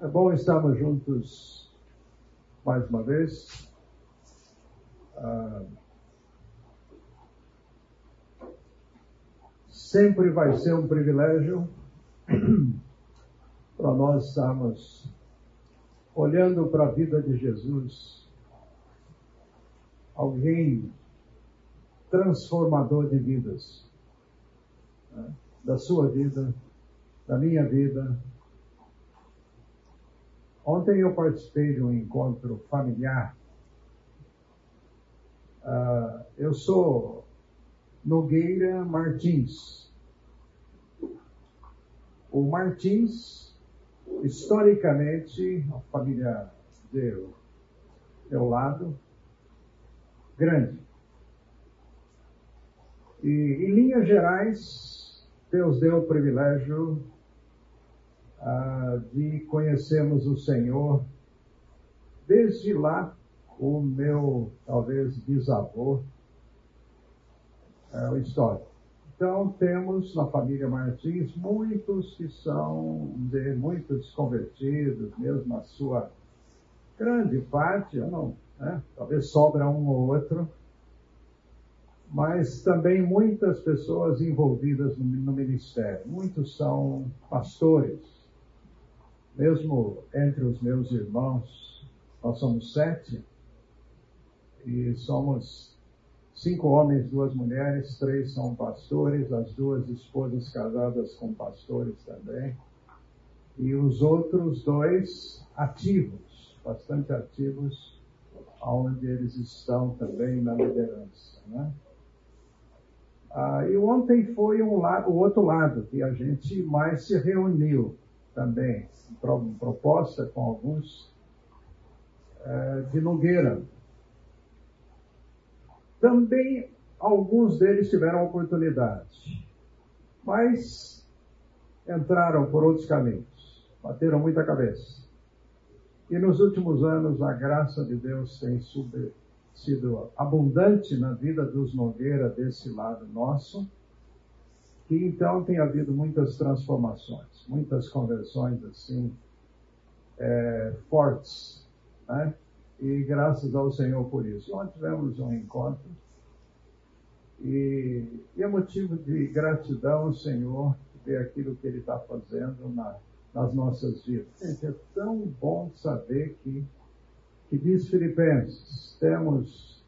É bom estarmos juntos mais uma vez. Ah, sempre vai ser um privilégio para nós estarmos olhando para a vida de Jesus, alguém transformador de vidas, né? da sua vida, da minha vida, Ontem eu participei de um encontro familiar. Uh, eu sou Nogueira Martins. O Martins, historicamente, a família de meu lado, grande. E, em linhas gerais, Deus deu o privilégio ah, de conhecermos o Senhor. Desde lá, o meu, talvez, bisavô é o histórico. Então, temos na família Martins muitos que são, de, muitos desconvertidos, mesmo a sua grande parte, não, né? talvez sobra um ou outro, mas também muitas pessoas envolvidas no, no ministério. Muitos são pastores, mesmo entre os meus irmãos, nós somos sete, e somos cinco homens, duas mulheres, três são pastores, as duas esposas casadas com pastores também, e os outros dois ativos, bastante ativos, onde eles estão também na liderança. Né? Ah, e ontem foi um o outro lado, que a gente mais se reuniu também, proposta com alguns é, de Nogueira. Também alguns deles tiveram oportunidade, mas entraram por outros caminhos, bateram muita cabeça. E nos últimos anos a graça de Deus tem sido abundante na vida dos Nogueira desse lado nosso e então tem havido muitas transformações, muitas conversões assim, é, fortes, né? E graças ao Senhor por isso. Ontem tivemos um encontro e, e é motivo de gratidão ao Senhor ver aquilo que Ele está fazendo na, nas nossas vidas. Gente, é tão bom saber que, que diz Filipenses, temos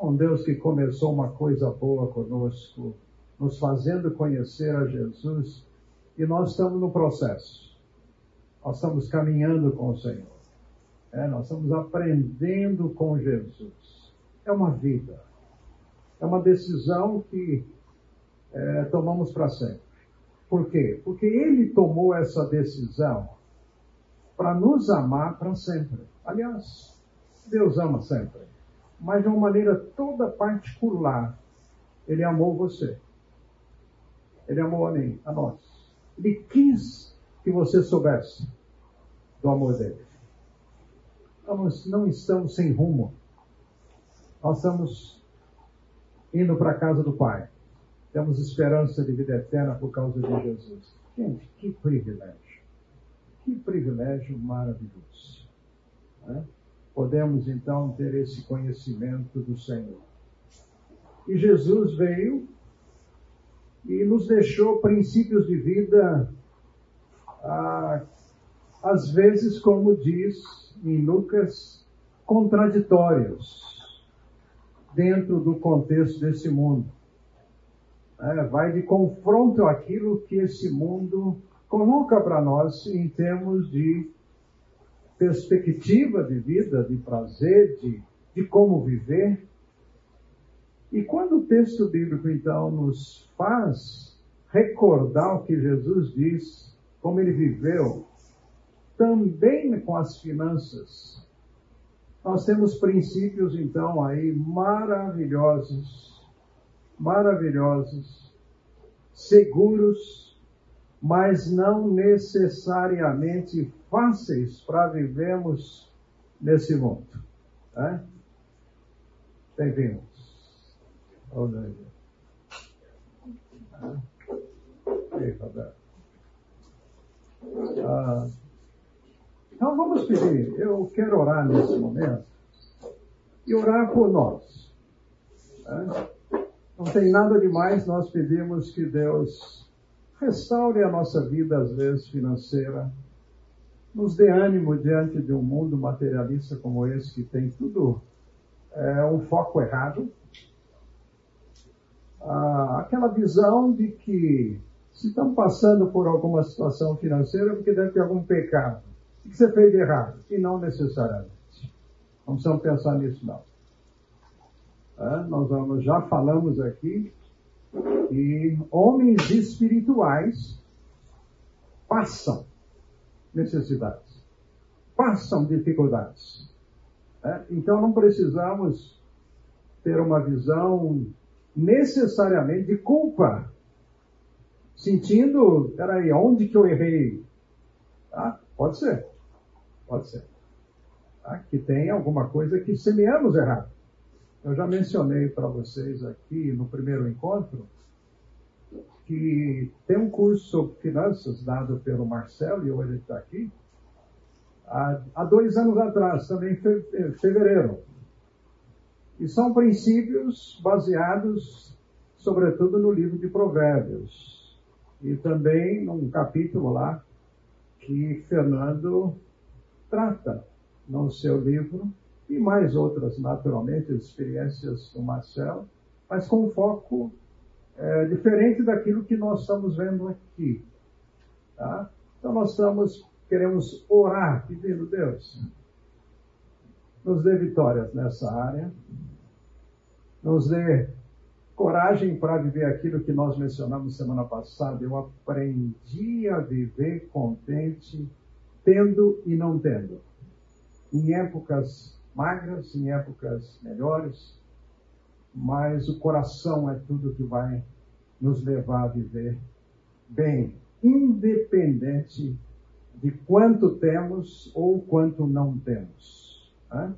um Deus que começou uma coisa boa conosco, nos fazendo conhecer a Jesus e nós estamos no processo. Nós estamos caminhando com o Senhor. É, nós estamos aprendendo com Jesus. É uma vida. É uma decisão que é, tomamos para sempre. Por quê? Porque Ele tomou essa decisão para nos amar para sempre. Aliás, Deus ama sempre. Mas de uma maneira toda particular, Ele amou você. Ele amou a mim, a nós. Ele quis que você soubesse do amor dele. Nós não estamos sem rumo. Nós estamos indo para a casa do Pai. Temos esperança de vida eterna por causa de Jesus. Gente, que privilégio. Que privilégio maravilhoso. Né? Podemos então ter esse conhecimento do Senhor. E Jesus veio e nos deixou princípios de vida, ah, às vezes, como diz em Lucas, contraditórios dentro do contexto desse mundo. É, vai de confronto àquilo que esse mundo coloca para nós em termos de perspectiva de vida, de prazer, de, de como viver. E quando o texto bíblico, então, nos faz recordar o que Jesus diz, como ele viveu, também com as finanças, nós temos princípios, então, aí maravilhosos, maravilhosos, seguros, mas não necessariamente fáceis para vivermos nesse mundo. Né? Bem-vindos. Ei, Roberto. Ah, Então vamos pedir, eu quero orar nesse momento e orar por nós. Né? Não tem nada demais nós pedimos que Deus restaure a nossa vida, às vezes financeira, nos dê ânimo diante de um mundo materialista como esse, que tem tudo é, um foco errado. Ah, aquela visão de que se estão passando por alguma situação financeira, porque deve ter algum pecado. O que você fez de errado? E não necessariamente. Não precisamos pensar nisso, não. É, nós vamos, já falamos aqui que homens espirituais passam necessidades, passam dificuldades. É? Então não precisamos ter uma visão necessariamente de culpa, sentindo, peraí, onde que eu errei? Tá? Pode ser, pode ser. Tá? Que tem alguma coisa que semeamos errado. Eu já mencionei para vocês aqui no primeiro encontro que tem um curso sobre finanças dado pelo Marcelo, e hoje ele está aqui, há, dois anos atrás, também em fevereiro. E são princípios baseados, sobretudo, no livro de Provérbios. E também num capítulo lá que Fernando trata no seu livro, e mais outras, naturalmente, experiências do Marcelo, mas com foco é, diferente daquilo que nós estamos vendo aqui. Tá? Então nós estamos, queremos orar, pedindo Deus, nos dê vitórias nessa área, nos dê coragem para viver aquilo que nós mencionamos semana passada. Eu aprendi a viver contente, tendo e não tendo. Em épocas magras, em épocas melhores, mas o coração é tudo que vai nos levar a viver bem, independente de quanto temos ou quanto não temos. Né?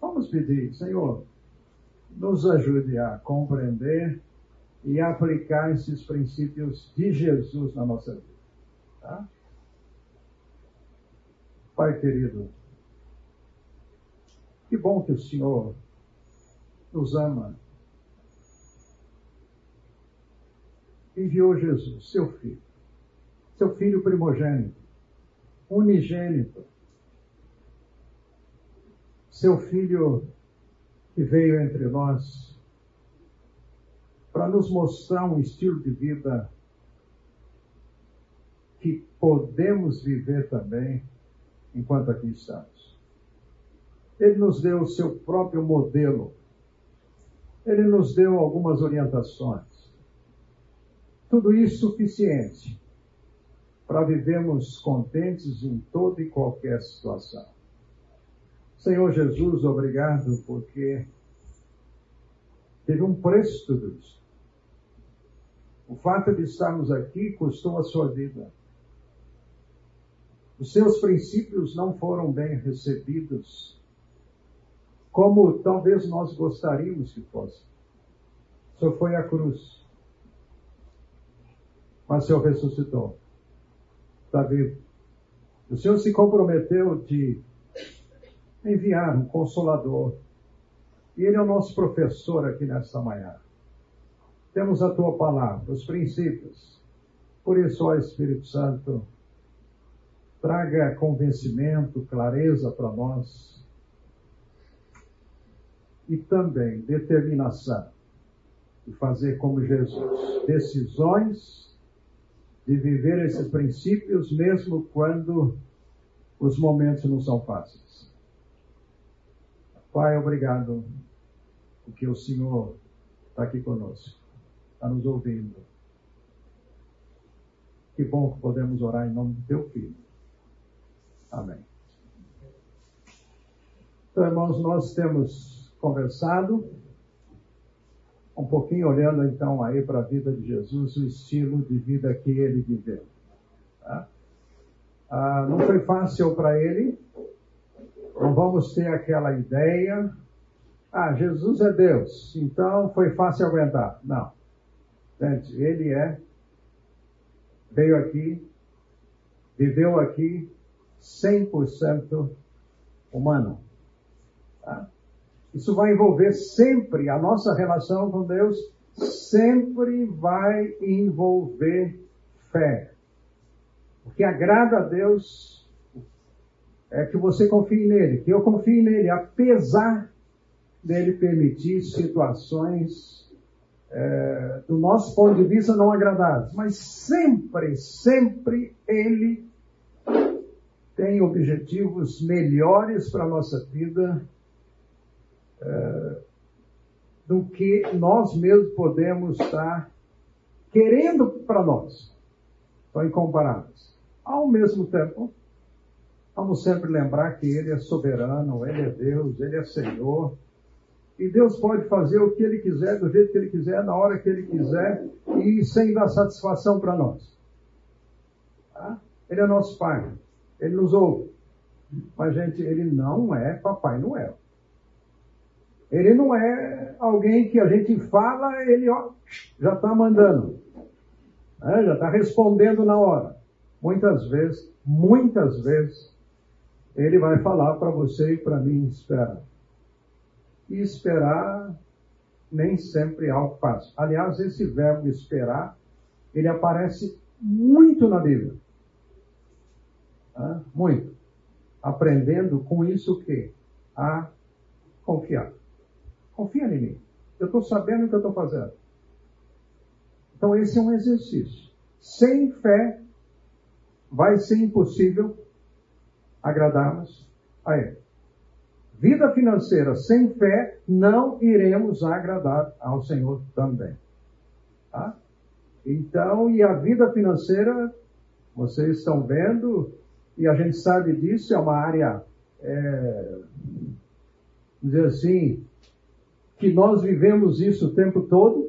Vamos pedir, Senhor, nos ajude a compreender e aplicar esses princípios de Jesus na nossa vida. Tá? Pai querido, que bom que o Senhor nos ama. Enviou Jesus, seu filho, seu filho primogênito, unigênito, seu filho que veio entre nós para nos mostrar um estilo de vida que podemos viver também enquanto aqui estamos. Ele nos deu o seu próprio modelo ele nos deu algumas orientações. Tudo isso suficiente para vivermos contentes em toda e qualquer situação. Senhor Jesus, obrigado porque teve um preço tudo isso. O fato de estarmos aqui custou a sua vida. Os seus princípios não foram bem recebidos como talvez nós gostaríamos que fosse. Senhor foi à cruz, mas o Senhor ressuscitou. Está vivo. O Senhor se comprometeu de enviar um consolador. E Ele é o nosso professor aqui nesta manhã. Temos a tua palavra, os princípios. Por isso, ó Espírito Santo, traga convencimento, clareza para nós e também determinação de fazer como Jesus, decisões de viver esses princípios mesmo quando os momentos não são fáceis. Pai, obrigado porque o Senhor está aqui conosco, está nos ouvindo. Que bom que podemos orar em nome do Teu Filho. Amém. Então, irmãos, nós temos conversado, um pouquinho olhando então aí para a vida de Jesus, o estilo de vida que ele viveu. Tá? Ah, não foi fácil para ele, não vamos ter aquela ideia, ah, Jesus é Deus, então foi fácil aguentar. Não. Ele é, veio aqui, viveu aqui, 100% humano. Tá? Isso vai envolver sempre, a nossa relação com Deus sempre vai envolver fé. O que agrada a Deus é que você confie nele, que eu confie nele, apesar dele permitir situações é, do nosso ponto de vista não agradáveis. Mas sempre, sempre ele tem objetivos melhores para a nossa vida é, do que nós mesmos podemos estar querendo para nós. São incomparáveis. Ao mesmo tempo, vamos sempre lembrar que Ele é soberano, Ele é Deus, Ele é Senhor. E Deus pode fazer o que Ele quiser, do jeito que Ele quiser, na hora que Ele quiser, e sem dar satisfação para nós. Tá? Ele é nosso Pai. Ele nos ouve. Mas, gente, Ele não é Papai Noel. Ele não é alguém que a gente fala, ele ó, já está mandando. Né? Já está respondendo na hora. Muitas vezes, muitas vezes, ele vai falar para você e para mim esperar. E esperar nem sempre é algo fácil. Aliás, esse verbo esperar, ele aparece muito na Bíblia. Muito. Aprendendo com isso o quê? A confiar. Confia em mim. Eu estou sabendo o que eu estou fazendo. Então, esse é um exercício. Sem fé, vai ser impossível agradarmos a Ele. Vida financeira sem fé, não iremos agradar ao Senhor também. Tá? Então, e a vida financeira, vocês estão vendo, e a gente sabe disso, é uma área, é, dizer assim, que nós vivemos isso o tempo todo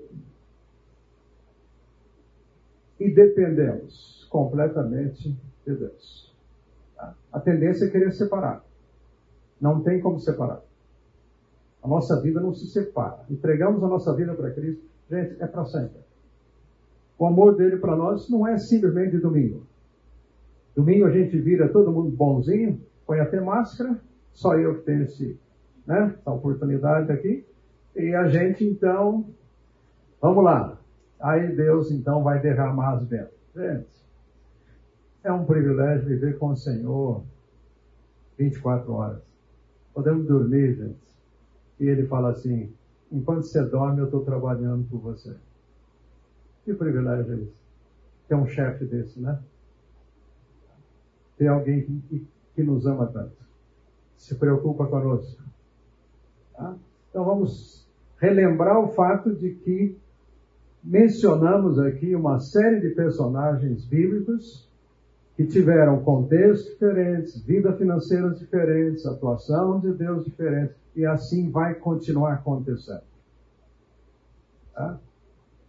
e dependemos completamente de Deus. A tendência é querer separar. Não tem como separar. A nossa vida não se separa. Entregamos a nossa vida para Cristo, gente, é para sempre. O amor dele para nós não é simplesmente domingo. Domingo a gente vira todo mundo bonzinho, põe até máscara, só eu que tenho esse, né, essa oportunidade aqui. E a gente então, vamos lá. Aí Deus então vai derramar as bênçãos. Gente, é um privilégio viver com o Senhor 24 horas. Podemos dormir, gente. E ele fala assim: enquanto você dorme, eu estou trabalhando por você. Que privilégio é esse? Ter um chefe desse, né? Ter alguém que, que nos ama tanto, se preocupa conosco. Tá? Então vamos relembrar o fato de que mencionamos aqui uma série de personagens bíblicos que tiveram contextos diferentes, vida financeiras diferentes, atuação de Deus diferente, e assim vai continuar acontecendo. Tá?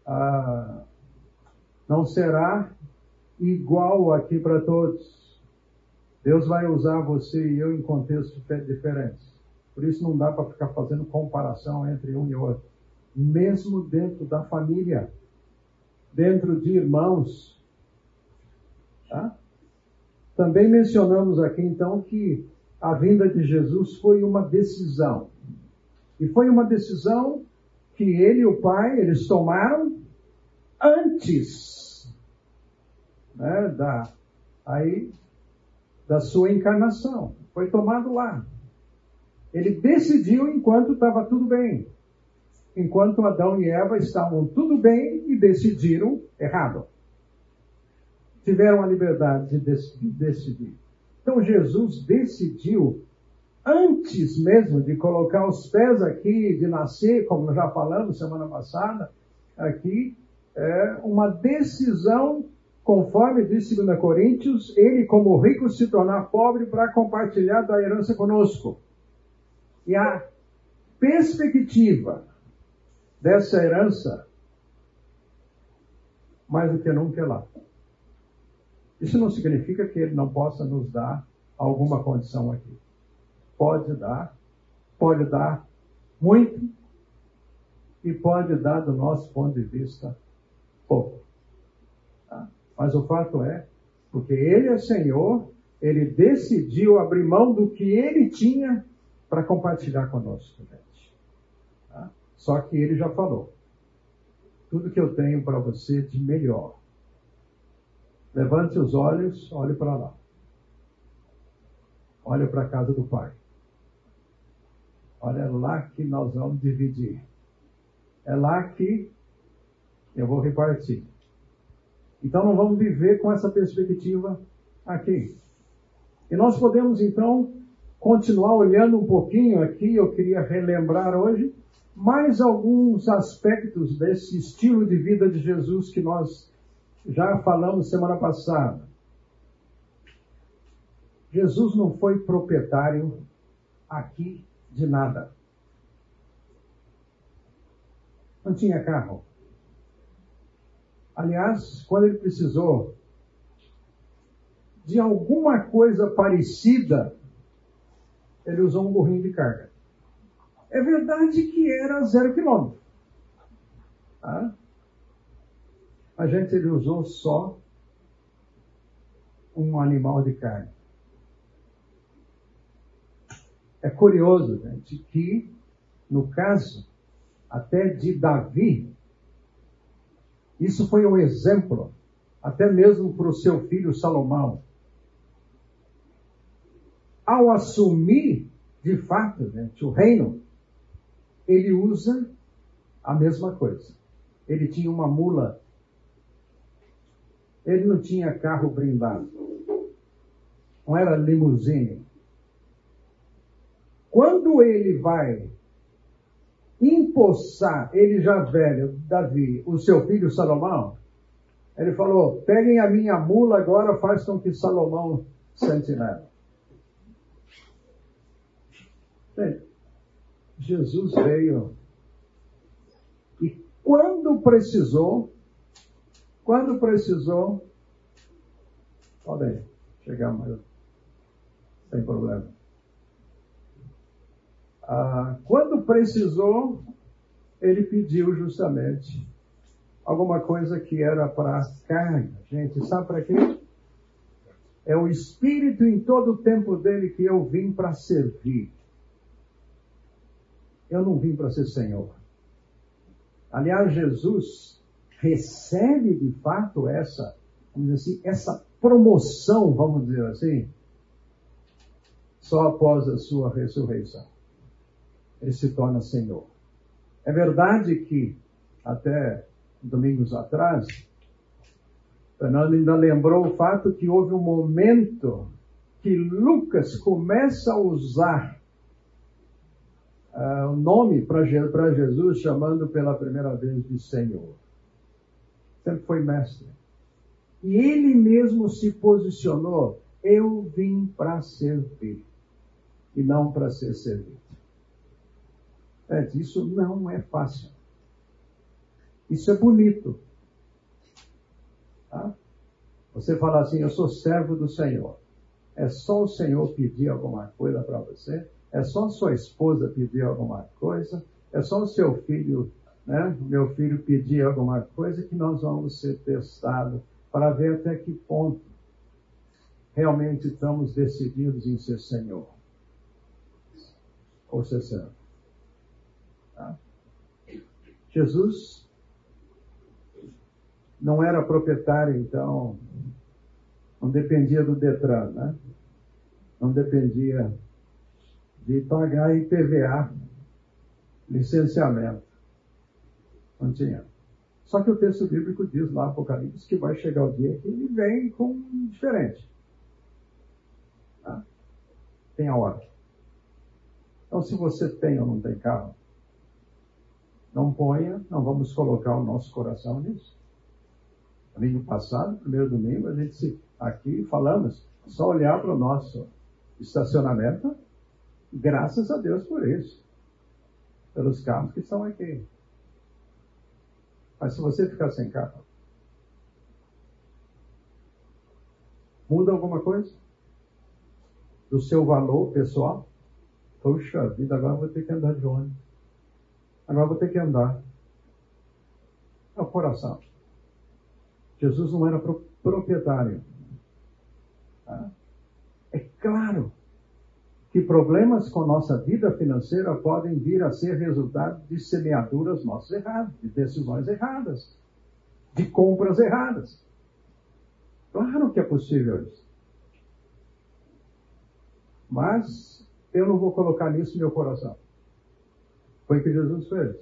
Ah, não será igual aqui para todos. Deus vai usar você e eu em contextos diferentes. Por isso não dá para ficar fazendo comparação entre um e outro. Mesmo dentro da família, dentro de irmãos. Tá? Também mencionamos aqui então que a vinda de Jesus foi uma decisão. E foi uma decisão que ele e o Pai, eles tomaram antes né, da, aí, da sua encarnação. Foi tomado lá. Ele decidiu enquanto estava tudo bem. Enquanto Adão e Eva estavam tudo bem e decidiram errado. Tiveram a liberdade de decidir. Então Jesus decidiu, antes mesmo de colocar os pés aqui, de nascer, como já falamos semana passada, aqui, é uma decisão, conforme diz 2 Coríntios, ele como rico se tornar pobre para compartilhar da herança conosco. E a perspectiva dessa herança, mais do que nunca é lá. Isso não significa que ele não possa nos dar alguma condição aqui. Pode dar, pode dar muito e pode dar, do nosso ponto de vista, pouco. Tá? Mas o fato é, porque Ele é Senhor, ele decidiu abrir mão do que ele tinha para compartilhar conosco, gente. Tá? Só que ele já falou: tudo que eu tenho para você de melhor. Levante os olhos, olhe para lá. Olhe para a casa do Pai. Olha lá que nós vamos dividir. É lá que eu vou repartir. Então não vamos viver com essa perspectiva aqui. E nós podemos então continuar olhando um pouquinho aqui, eu queria relembrar hoje mais alguns aspectos desse estilo de vida de Jesus que nós já falamos semana passada. Jesus não foi proprietário aqui de nada. Não tinha carro. Aliás, quando ele precisou de alguma coisa parecida, ele usou um burrinho de carga. É verdade que era zero quilômetro. Tá? A gente ele usou só um animal de carne. É curioso, gente, que no caso até de Davi, isso foi um exemplo, até mesmo para o seu filho Salomão. Ao assumir, de fato, o reino, ele usa a mesma coisa. Ele tinha uma mula. Ele não tinha carro blindado. Não era limusine. Quando ele vai empossar, ele já velho, Davi, o seu filho Salomão, ele falou: peguem a minha mula agora, façam que Salomão sente nela. Jesus veio e quando precisou, quando precisou, podem chegar mais, sem problema. Ah, quando precisou, ele pediu justamente alguma coisa que era para carne. Gente, sabe para quê? É o Espírito em todo o tempo dele que eu vim para servir. Eu não vim para ser Senhor. Aliás, Jesus recebe de fato essa, vamos dizer assim, essa promoção, vamos dizer assim, só após a sua ressurreição ele se torna Senhor. É verdade que, até domingos atrás, Fernando ainda lembrou o fato que houve um momento que Lucas começa a usar uh, o nome para Jesus, chamando pela primeira vez de Senhor. Sempre foi mestre. E ele mesmo se posicionou: eu vim para servir e não para ser servido. É, isso não é fácil. Isso é bonito. Tá? Você fala assim, eu sou servo do Senhor. É só o Senhor pedir alguma coisa para você? É só sua esposa pedir alguma coisa? É só o seu filho, né? Meu filho pedir alguma coisa que nós vamos ser testados para ver até que ponto realmente estamos decididos em ser Senhor. Ou ser. Tá? Jesus não era proprietário, então, não dependia do Detran, né? não dependia de pagar IPVA, licenciamento. Não tinha. Só que o texto bíblico diz lá, Apocalipse, que vai chegar o dia que ele vem com diferente. Tá? Tem a hora. Então, se você tem ou não tem carro, não ponha, não vamos colocar o nosso coração nisso. Domingo passado, primeiro domingo, a gente se, aqui falamos, só olhar para o nosso estacionamento, graças a Deus por isso, pelos carros que estão aqui. Mas se você ficar sem carro, muda alguma coisa? Do seu valor pessoal? Puxa vida, agora vou ter que andar de ônibus. Agora vou ter que andar. É o coração. Jesus não era proprietário. Tá? claro que problemas com nossa vida financeira podem vir a ser resultado de semeaduras nossas erradas, de decisões erradas, de compras erradas. Claro que é possível isso. Mas eu não vou colocar nisso meu coração. Foi o que Jesus fez.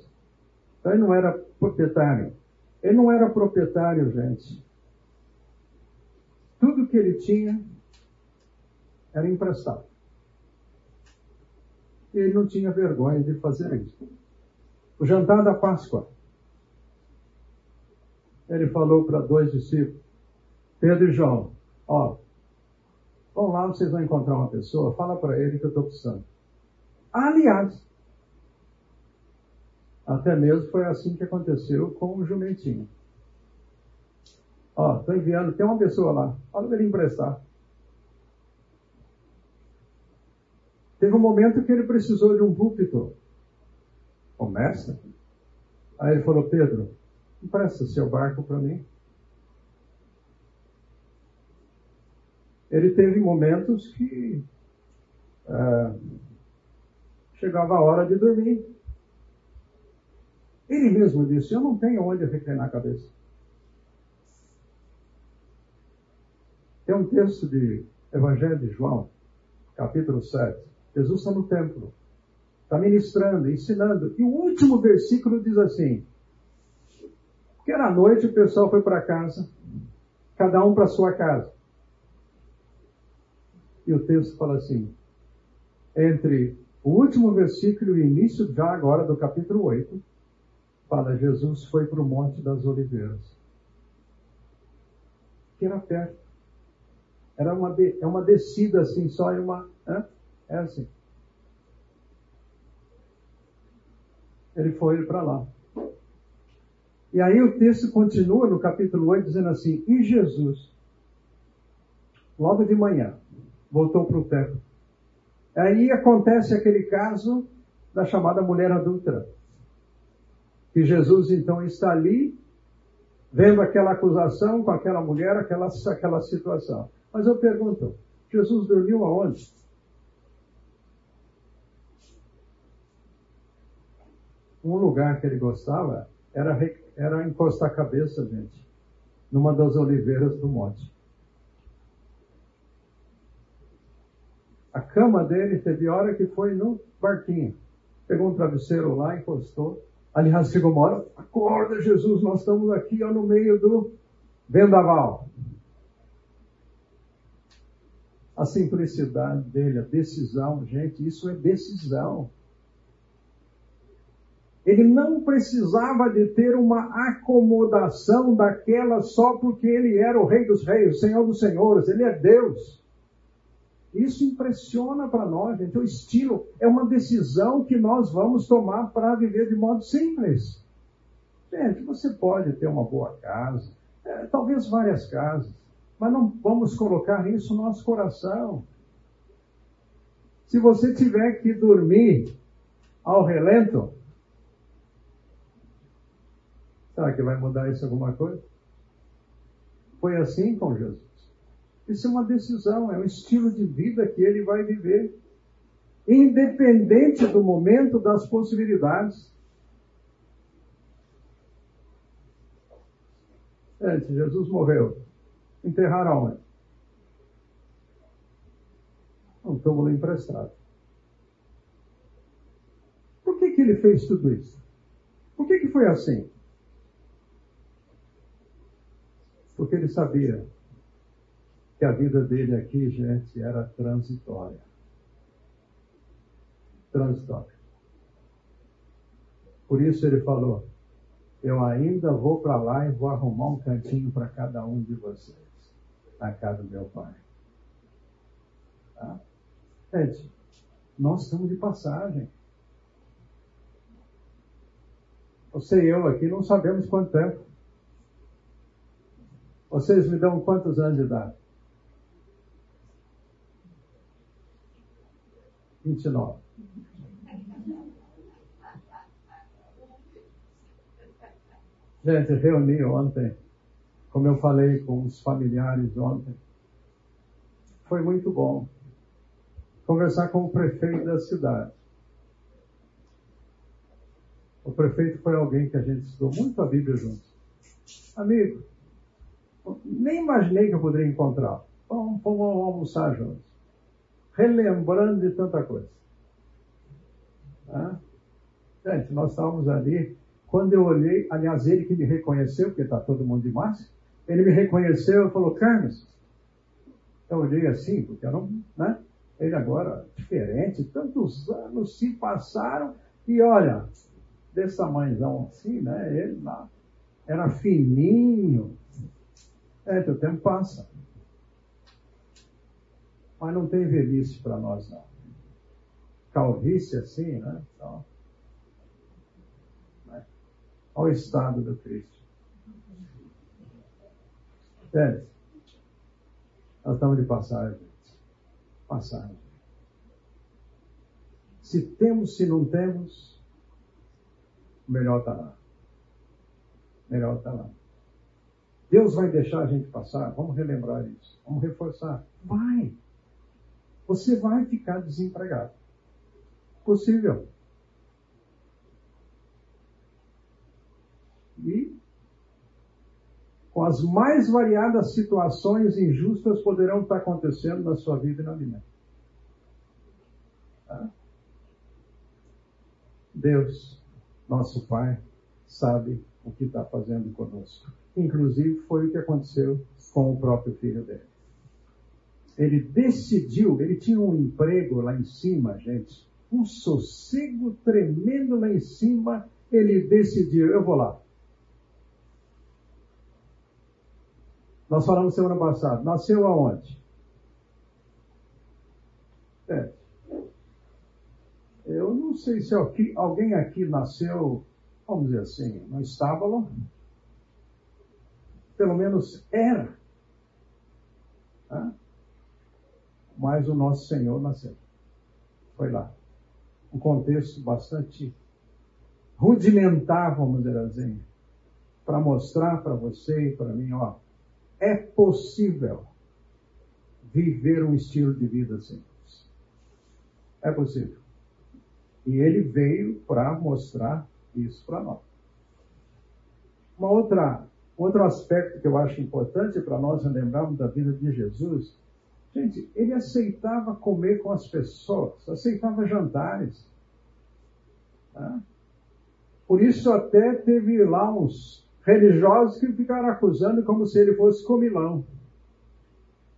Então ele não era proprietário. Ele não era proprietário, gente. Tudo que ele tinha era emprestado. Ele não tinha vergonha de fazer isso. O jantar da Páscoa. Ele falou para dois discípulos, Pedro e João, ó, vão lá, vocês vão encontrar uma pessoa, fala para ele que eu estou precisando. Aliás, até mesmo foi assim que aconteceu com o jumentinho. Ó, estou enviando, tem uma pessoa lá, fala para ele emprestar. Teve um momento que ele precisou de um púlpito. Começa. Aí ele falou, Pedro, empresta seu barco para mim. Ele teve momentos que é, chegava a hora de dormir. Ele mesmo disse, eu não tenho onde reclinar a cabeça. Tem um texto de Evangelho de João, capítulo 7. Jesus está no templo, está ministrando, ensinando. E o último versículo diz assim: que era noite, o pessoal foi para casa, cada um para sua casa. E o texto fala assim: entre o último versículo e o início, já agora, do capítulo 8, fala: Jesus foi para o Monte das Oliveiras. Que era perto. Era uma, é uma descida assim, só em uma. É assim. Ele foi para lá. E aí o texto continua no capítulo 8 dizendo assim: E Jesus, logo de manhã, voltou para o templo. Aí acontece aquele caso da chamada mulher adulta. Que Jesus então está ali, vendo aquela acusação com aquela mulher, aquela, aquela situação. Mas eu pergunto: Jesus dormiu aonde? Um lugar que ele gostava era, era encostar a cabeça, gente, numa das oliveiras do monte. A cama dele teve hora que foi no barquinho. Pegou um travesseiro lá, encostou. Aliás, chegou uma hora, acorda Jesus, nós estamos aqui ó, no meio do vendaval. A simplicidade dele, a decisão, gente, isso é decisão. Ele não precisava de ter uma acomodação daquela só porque ele era o Rei dos Reis, o Senhor dos Senhores, ele é Deus. Isso impressiona para nós, gente. O estilo é uma decisão que nós vamos tomar para viver de modo simples. Gente, você pode ter uma boa casa, é, talvez várias casas, mas não vamos colocar isso no nosso coração. Se você tiver que dormir ao relento, Será que vai mudar isso alguma coisa? Foi assim com Jesus. Isso é uma decisão, é um estilo de vida que ele vai viver, independente do momento, das possibilidades. Gente, Jesus morreu. Enterraram onde? Um túmulo emprestado. Por que, que ele fez tudo isso? Por que, que foi assim? Porque ele sabia que a vida dele aqui, gente, era transitória. Transitória. Por isso ele falou: Eu ainda vou para lá e vou arrumar um cantinho para cada um de vocês, na casa do meu pai. Tá? Gente, nós estamos de passagem. Você e eu aqui não sabemos quanto tempo. Vocês me dão quantos anos de idade? 29. Gente, reuni ontem, como eu falei com os familiares ontem. Foi muito bom. conversar com o prefeito da cidade. O prefeito foi alguém que a gente estudou muito a Bíblia juntos. Amigo, nem imaginei que eu poderia encontrá-lo. Vamos, vamos almoçar juntos. Relembrando de tanta coisa. Tá? Gente, nós estávamos ali. Quando eu olhei, aliás, ele que me reconheceu, porque está todo mundo de máscara, ele me reconheceu e falou, Carlos, eu olhei assim, porque eu não, né? Ele agora, diferente, tantos anos se passaram, e olha, desse tamanhozão assim, né? Ele lá, era fininho. É, o tempo passa. Mas não tem velhice para nós, não. Calvície assim, né? Então, né? Estado do Cristo. Entende? Nós estamos de passagem. Passagem. Se temos, se não temos, melhor está lá. Melhor está lá. Deus vai deixar a gente passar? Vamos relembrar isso. Vamos reforçar. Vai. Você vai ficar desempregado. Possível. E com as mais variadas situações injustas poderão estar acontecendo na sua vida e na minha. Tá? Deus, nosso Pai, sabe o que está fazendo conosco. Inclusive foi o que aconteceu com o próprio filho dele. Ele decidiu, ele tinha um emprego lá em cima, gente, um sossego tremendo lá em cima. Ele decidiu, eu vou lá. Nós falamos semana passada, nasceu aonde? É. Eu não sei se alguém aqui nasceu, vamos dizer assim, no estábulo. Pelo menos era. Mas o nosso Senhor nasceu. Foi lá. Um contexto bastante rudimentar, vamos dizer assim, para mostrar para você e para mim, ó, é possível viver um estilo de vida simples. É possível. E ele veio para mostrar isso para nós. Uma outra, outro aspecto que eu acho importante para nós lembrarmos da vida de Jesus, gente, ele aceitava comer com as pessoas, aceitava jantares. Tá? Por isso até teve lá uns religiosos que ficaram acusando como se ele fosse comilão.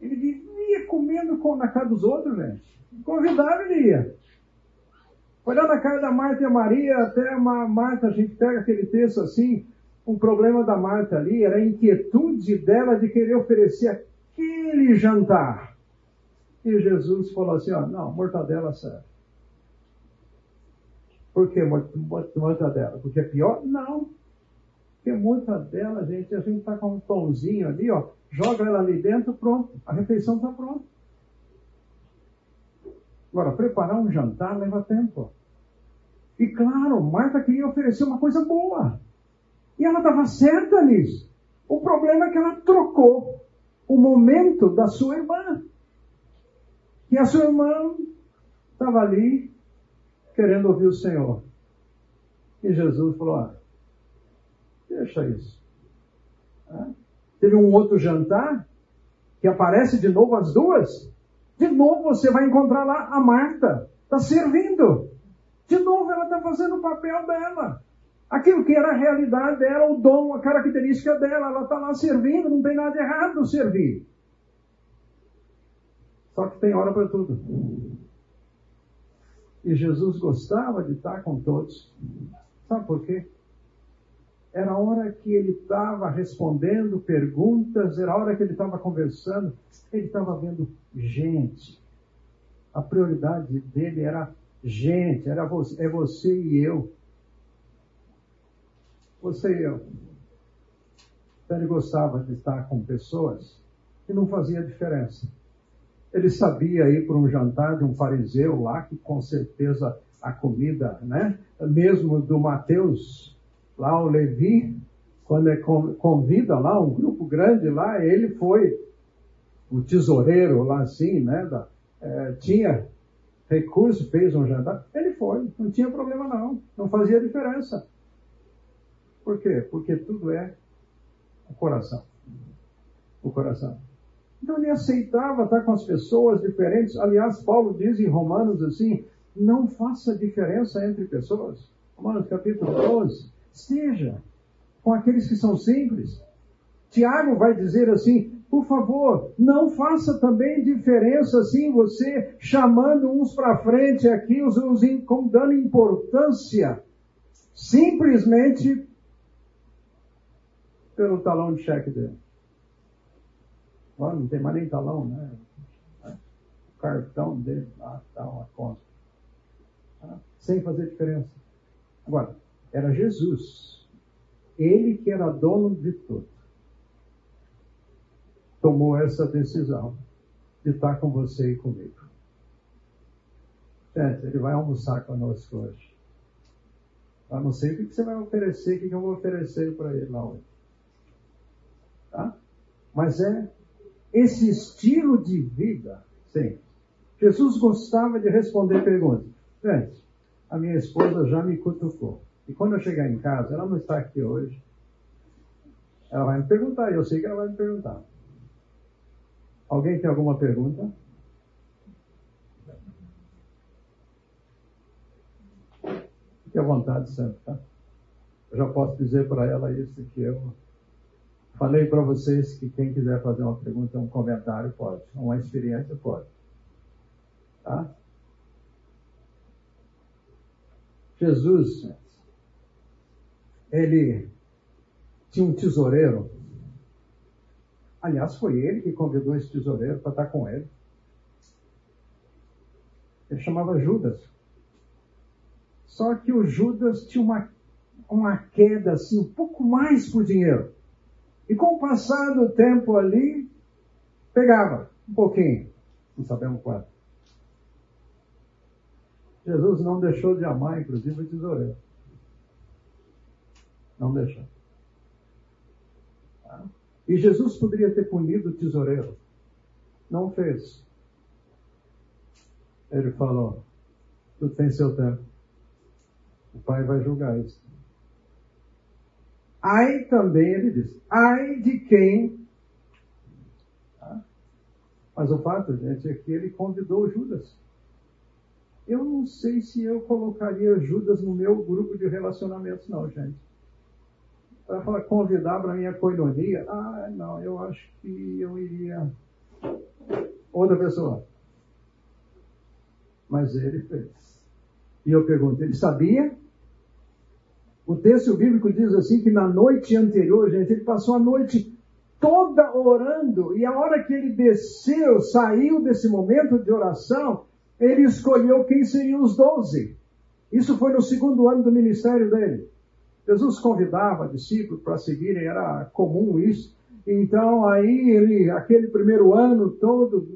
Ele vivia comendo na casa dos outros, gente. Convidava ele ia. Foi lá na casa da Marta e a Maria, até uma Marta, a gente pega aquele texto assim, o problema da Marta ali era a inquietude dela de querer oferecer aquele jantar. E Jesus falou assim, ó, não, mortadela serve. Por que mortadela? Porque é pior? Não. Porque muita dela, gente, a gente está com um pãozinho ali, ó, joga ela ali dentro, pronto, a refeição está pronta. Agora, preparar um jantar leva tempo. E claro, Marta queria oferecer uma coisa boa. E ela estava certa nisso. O problema é que ela trocou o momento da sua irmã. E a sua irmã estava ali querendo ouvir o Senhor. E Jesus falou: ah, Deixa isso. Teve um outro jantar que aparece de novo as duas. De novo você vai encontrar lá a Marta. Está servindo. De novo ela está fazendo o papel dela. Aquilo que era a realidade dela, o dom, a característica dela. Ela está lá servindo, não tem nada errado servir. Só que tem hora para tudo. E Jesus gostava de estar com todos. Sabe por quê? era a hora que ele estava respondendo perguntas, era a hora que ele estava conversando, ele estava vendo gente. A prioridade dele era gente, era você, é você e eu. Você e eu. Então ele gostava de estar com pessoas que não fazia diferença. Ele sabia ir para um jantar de um fariseu lá, que com certeza a comida, né? Mesmo do Mateus, lá o Levi, quando ele convida lá um grupo grande lá, ele foi o tesoureiro lá assim, né? Da, é, tinha recurso, fez um jantar, ele foi, não tinha problema não, não fazia diferença. Por quê? Porque tudo é o coração. O coração. Então ele aceitava estar com as pessoas diferentes. Aliás, Paulo diz em Romanos assim: não faça diferença entre pessoas. Romanos capítulo 12. Esteja com aqueles que são simples. Tiago vai dizer assim: por favor, não faça também diferença assim, você chamando uns para frente aqui, os, os dando importância, simplesmente pelo talão de cheque dele. Agora não tem mais nem talão, né? O cartão dele lá, tá uma conta. Tá? Sem fazer diferença. Agora, era Jesus. Ele que era dono de tudo. Tomou essa decisão de estar com você e comigo. Gente, ele vai almoçar conosco hoje. Eu não sei o que você vai oferecer, o que eu vou oferecer para ele lá hoje. Tá? Mas é esse estilo de vida, sim. Jesus gostava de responder perguntas. Gente, a minha esposa já me cutucou. E quando eu chegar em casa, ela não está aqui hoje. Ela vai me perguntar, eu sei que ela vai me perguntar. Alguém tem alguma pergunta? Fique à vontade sempre, tá? Eu já posso dizer para ela isso que eu Falei para vocês que quem quiser fazer uma pergunta, um comentário, pode. Uma experiência, pode. Tá? Jesus, ele tinha um tesoureiro. Aliás, foi ele que convidou esse tesoureiro para estar com ele. Ele chamava Judas. Só que o Judas tinha uma, uma queda assim, um pouco mais por dinheiro. E com o passar do tempo ali, pegava um pouquinho, não sabemos quanto. Jesus não deixou de amar, inclusive, o tesoureiro. Não deixou. Tá? E Jesus poderia ter punido o tesoureiro. Não fez. Ele falou: tudo tem seu tempo. O Pai vai julgar isso. Ai também, ele diz, ai de quem. Tá? Mas o fato, gente, é que ele convidou Judas. Eu não sei se eu colocaria Judas no meu grupo de relacionamentos, não, gente. Para falar, convidar para minha coinonia, ah, não, eu acho que eu iria. Outra pessoa. Mas ele fez. E eu pergunto, ele sabia? O texto bíblico diz assim que na noite anterior, gente, ele passou a noite toda orando, e a hora que ele desceu, saiu desse momento de oração, ele escolheu quem seriam os doze. Isso foi no segundo ano do ministério dele. Jesus convidava discípulos para seguirem, era comum isso. Então, aí ele, aquele primeiro ano todo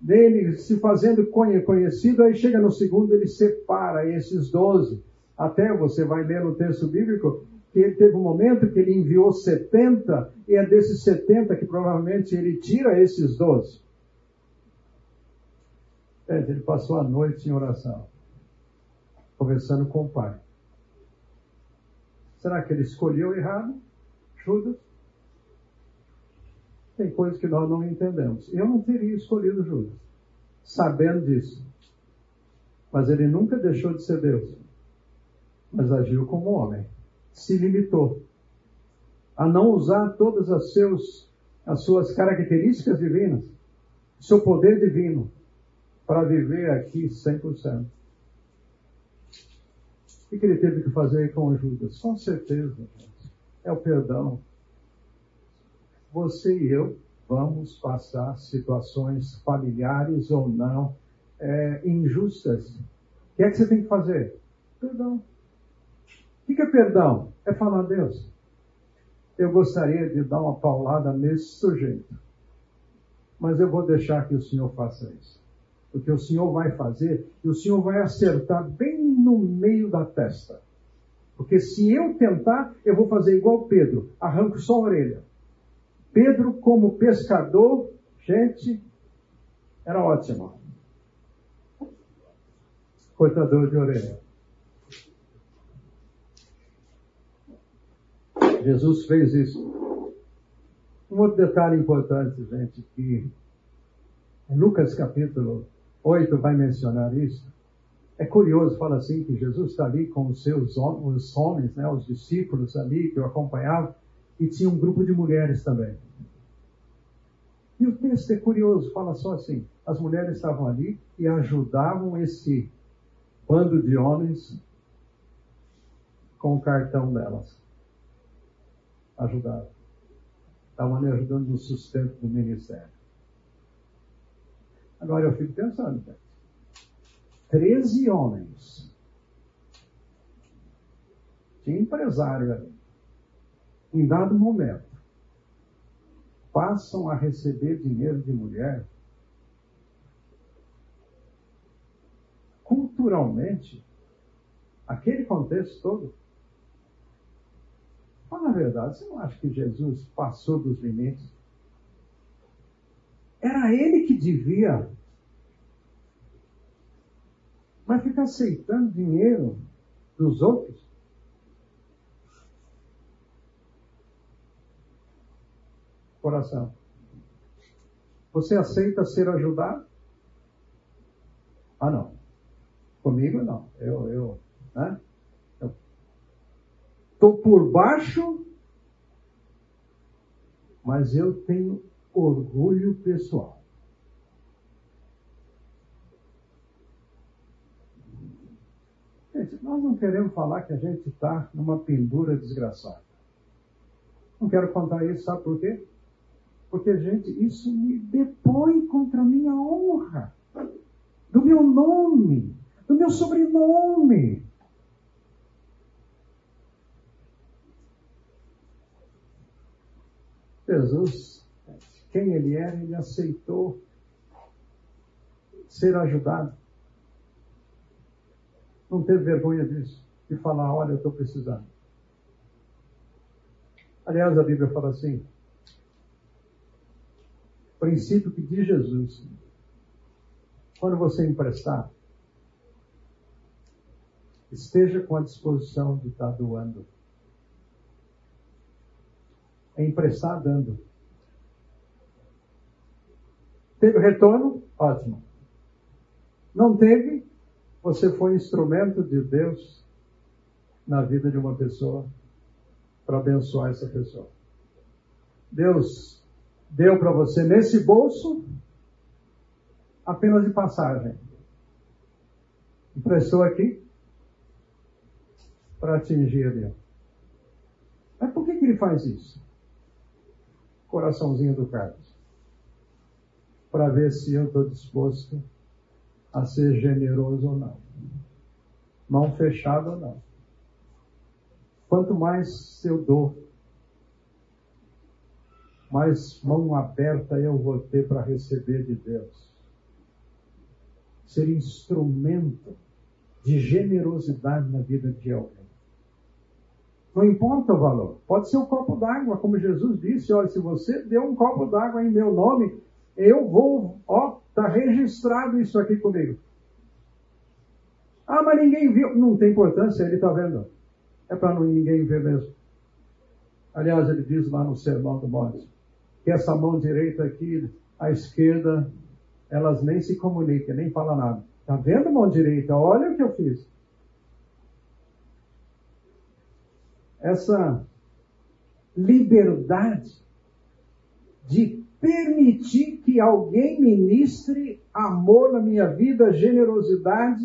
dele se fazendo conhecido, aí chega no segundo, ele separa esses doze até você vai ler no texto bíblico que ele teve um momento que ele enviou 70, e é desses 70 que provavelmente ele tira esses 12. É, ele passou a noite em oração, conversando com o pai. Será que ele escolheu errado? Judas? Tem coisas que nós não entendemos. Eu não teria escolhido Judas, sabendo disso. Mas ele nunca deixou de ser Deus mas agiu como homem. Se limitou a não usar todas as, seus, as suas características divinas, seu poder divino, para viver aqui 100%. O que ele teve que fazer com Judas? Com certeza. É o perdão. Você e eu vamos passar situações familiares ou não é, injustas. O que é que você tem que fazer? Perdão. O que é perdão? É falar a Deus. Eu gostaria de dar uma paulada nesse sujeito. Mas eu vou deixar que o Senhor faça isso. Porque o Senhor vai fazer e o Senhor vai acertar bem no meio da testa. Porque se eu tentar, eu vou fazer igual Pedro, arranco só a orelha. Pedro, como pescador, gente, era ótimo. cortador de orelha. Jesus fez isso. Um outro detalhe importante, gente, que em Lucas capítulo 8 vai mencionar isso. É curioso, fala assim, que Jesus está ali com os seus os homens, né, os discípulos ali que o acompanhavam, e tinha um grupo de mulheres também. E o texto é curioso, fala só assim: as mulheres estavam ali e ajudavam esse bando de homens com o cartão delas. Ajudavam. Estavam ali ajudando no sustento do ministério. Agora eu fico pensando, gente. Treze homens. Tinha empresário ali. Em dado momento, passam a receber dinheiro de mulher culturalmente, aquele contexto todo. Fala a verdade, você não acha que Jesus passou dos limites? Era ele que devia. Mas ficar aceitando dinheiro dos outros? Coração. Você aceita ser ajudado? Ah, não. Comigo não. Eu, eu, né? Estou por baixo, mas eu tenho orgulho pessoal. Gente, nós não queremos falar que a gente está numa pendura desgraçada. Não quero contar isso, sabe por quê? Porque, gente, isso me depõe contra a minha honra, do meu nome do meu sobrenome. Jesus, quem ele era, ele aceitou ser ajudado. Não teve vergonha disso, de falar: olha, eu estou precisando. Aliás, a Bíblia fala assim: princípio que de Jesus, quando você emprestar, esteja com a disposição de estar doando. É emprestar dando. Teve retorno? Ótimo. Não teve? Você foi instrumento de Deus na vida de uma pessoa para abençoar essa pessoa. Deus deu para você nesse bolso apenas de passagem. Emprestou aqui, para atingir Deus. Mas por que, que ele faz isso? Coraçãozinho do Carlos. Para ver se eu estou disposto a ser generoso ou não. Mão fechada ou não. Quanto mais eu dou, mais mão aberta eu vou ter para receber de Deus. Ser instrumento de generosidade na vida de alguém. Não importa o valor. Pode ser um copo d'água, como Jesus disse: olha, se você deu um copo d'água em meu nome, eu vou, ó, está registrado isso aqui comigo. Ah, mas ninguém viu. Não tem importância, ele está vendo. É para ninguém ver mesmo. Aliás, ele diz lá no Sermão do Monte que essa mão direita aqui, a esquerda, elas nem se comunicam, nem falam nada. Está vendo, mão direita? Olha o que eu fiz. Essa liberdade de permitir que alguém ministre amor na minha vida, generosidade,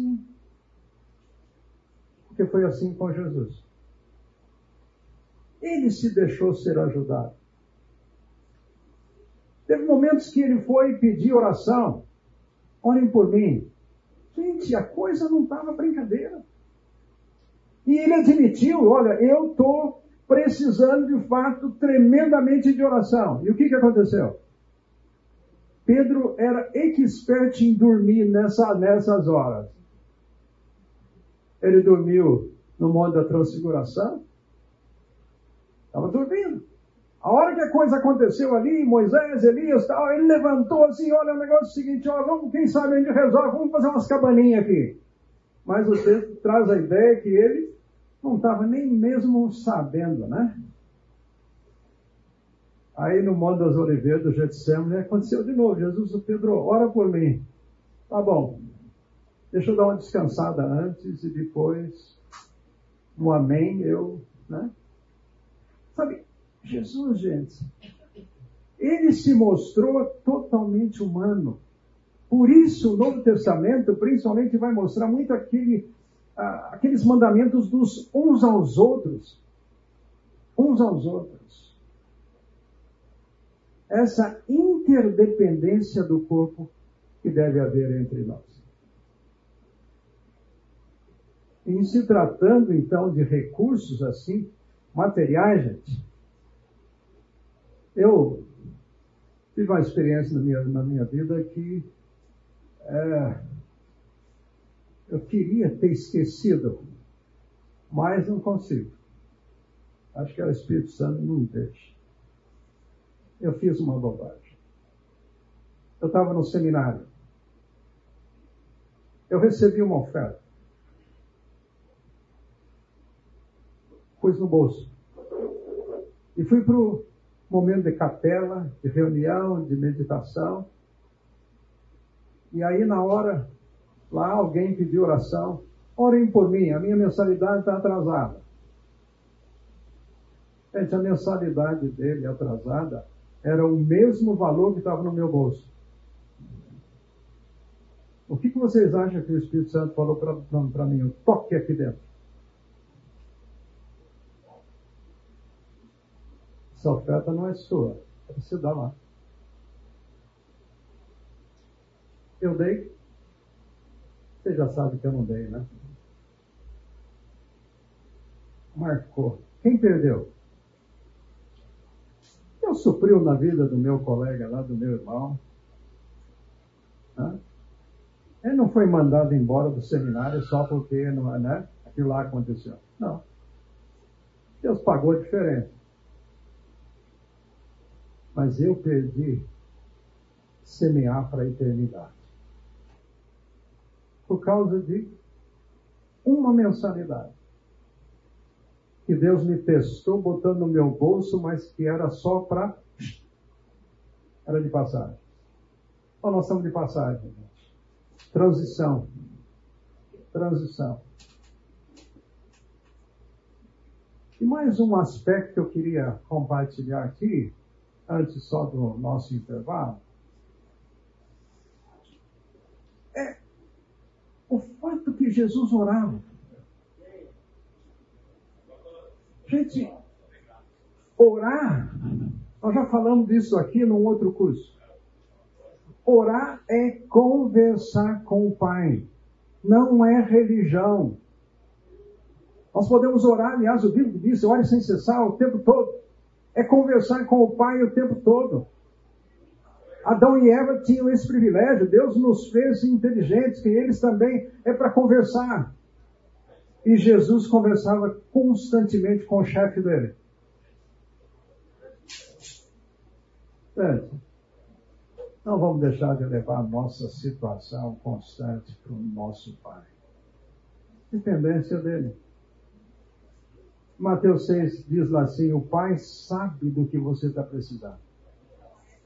porque foi assim com Jesus. Ele se deixou ser ajudado. Teve momentos que ele foi pedir oração. Orem por mim. Gente, a coisa não estava brincadeira. E ele admitiu: olha, eu estou precisando de fato tremendamente de oração. E o que, que aconteceu? Pedro era expert em dormir nessa, nessas horas. Ele dormiu no Monte da Transfiguração. Estava dormindo. A hora que a coisa aconteceu ali, Moisés, Elias, tal, ele levantou assim, olha, o negócio é o seguinte, ó, vamos, quem sabe a gente resolve, vamos fazer umas cabaninhas aqui. Mas o texto traz a ideia que ele não estava nem mesmo sabendo, né? Aí no Monte das Oliveiras do Getsemane aconteceu de novo. Jesus, o Pedro, ora por mim. Tá bom. Deixa eu dar uma descansada antes e depois, no amém, eu, né? Sabe, Jesus, gente, ele se mostrou totalmente humano. Por isso, o Novo Testamento, principalmente, vai mostrar muito aquele, aqueles mandamentos dos uns aos outros. Uns aos outros. Essa interdependência do corpo que deve haver entre nós. Em se tratando, então, de recursos assim, materiais, gente, eu tive uma experiência na minha, na minha vida que é, eu queria ter esquecido, mas não consigo. Acho que é o Espírito Santo não deixa. Eu fiz uma bobagem. Eu estava no seminário. Eu recebi uma oferta. Pus no bolso. E fui para o momento de capela, de reunião, de meditação. E aí, na hora, lá alguém pediu oração. Orem por mim, a minha mensalidade está atrasada. Gente, a mensalidade dele atrasada era o mesmo valor que estava no meu bolso. O que, que vocês acham que o Espírito Santo falou para mim? O toque aqui dentro. Essa oferta não é sua, é você dar lá. Eu dei. Você já sabe que eu não dei, né? Marcou. Quem perdeu? Eu supriu na vida do meu colega lá, do meu irmão. Ele não foi mandado embora do seminário só porque não, né, aquilo lá aconteceu. Não. Deus pagou diferente. Mas eu perdi semear para a eternidade por causa de uma mensalidade. Que Deus me testou botando no meu bolso, mas que era só para. Era de passagem. Ou nós estamos de passagem, gente. Transição. Transição. E mais um aspecto que eu queria compartilhar aqui, antes só do nosso intervalo, o fato que Jesus orava. Gente, orar, nós já falamos disso aqui num outro curso. Orar é conversar com o Pai, não é religião. Nós podemos orar, aliás, o Bíblia diz, ore sem cessar o tempo todo. É conversar com o Pai o tempo todo. Adão e Eva tinham esse privilégio. Deus nos fez inteligentes, que eles também é para conversar. E Jesus conversava constantemente com o chefe dele. Certo? Não vamos deixar de levar a nossa situação constante para o nosso Pai. Dependência dele. Mateus 6 diz lá assim: o Pai sabe do que você está precisando.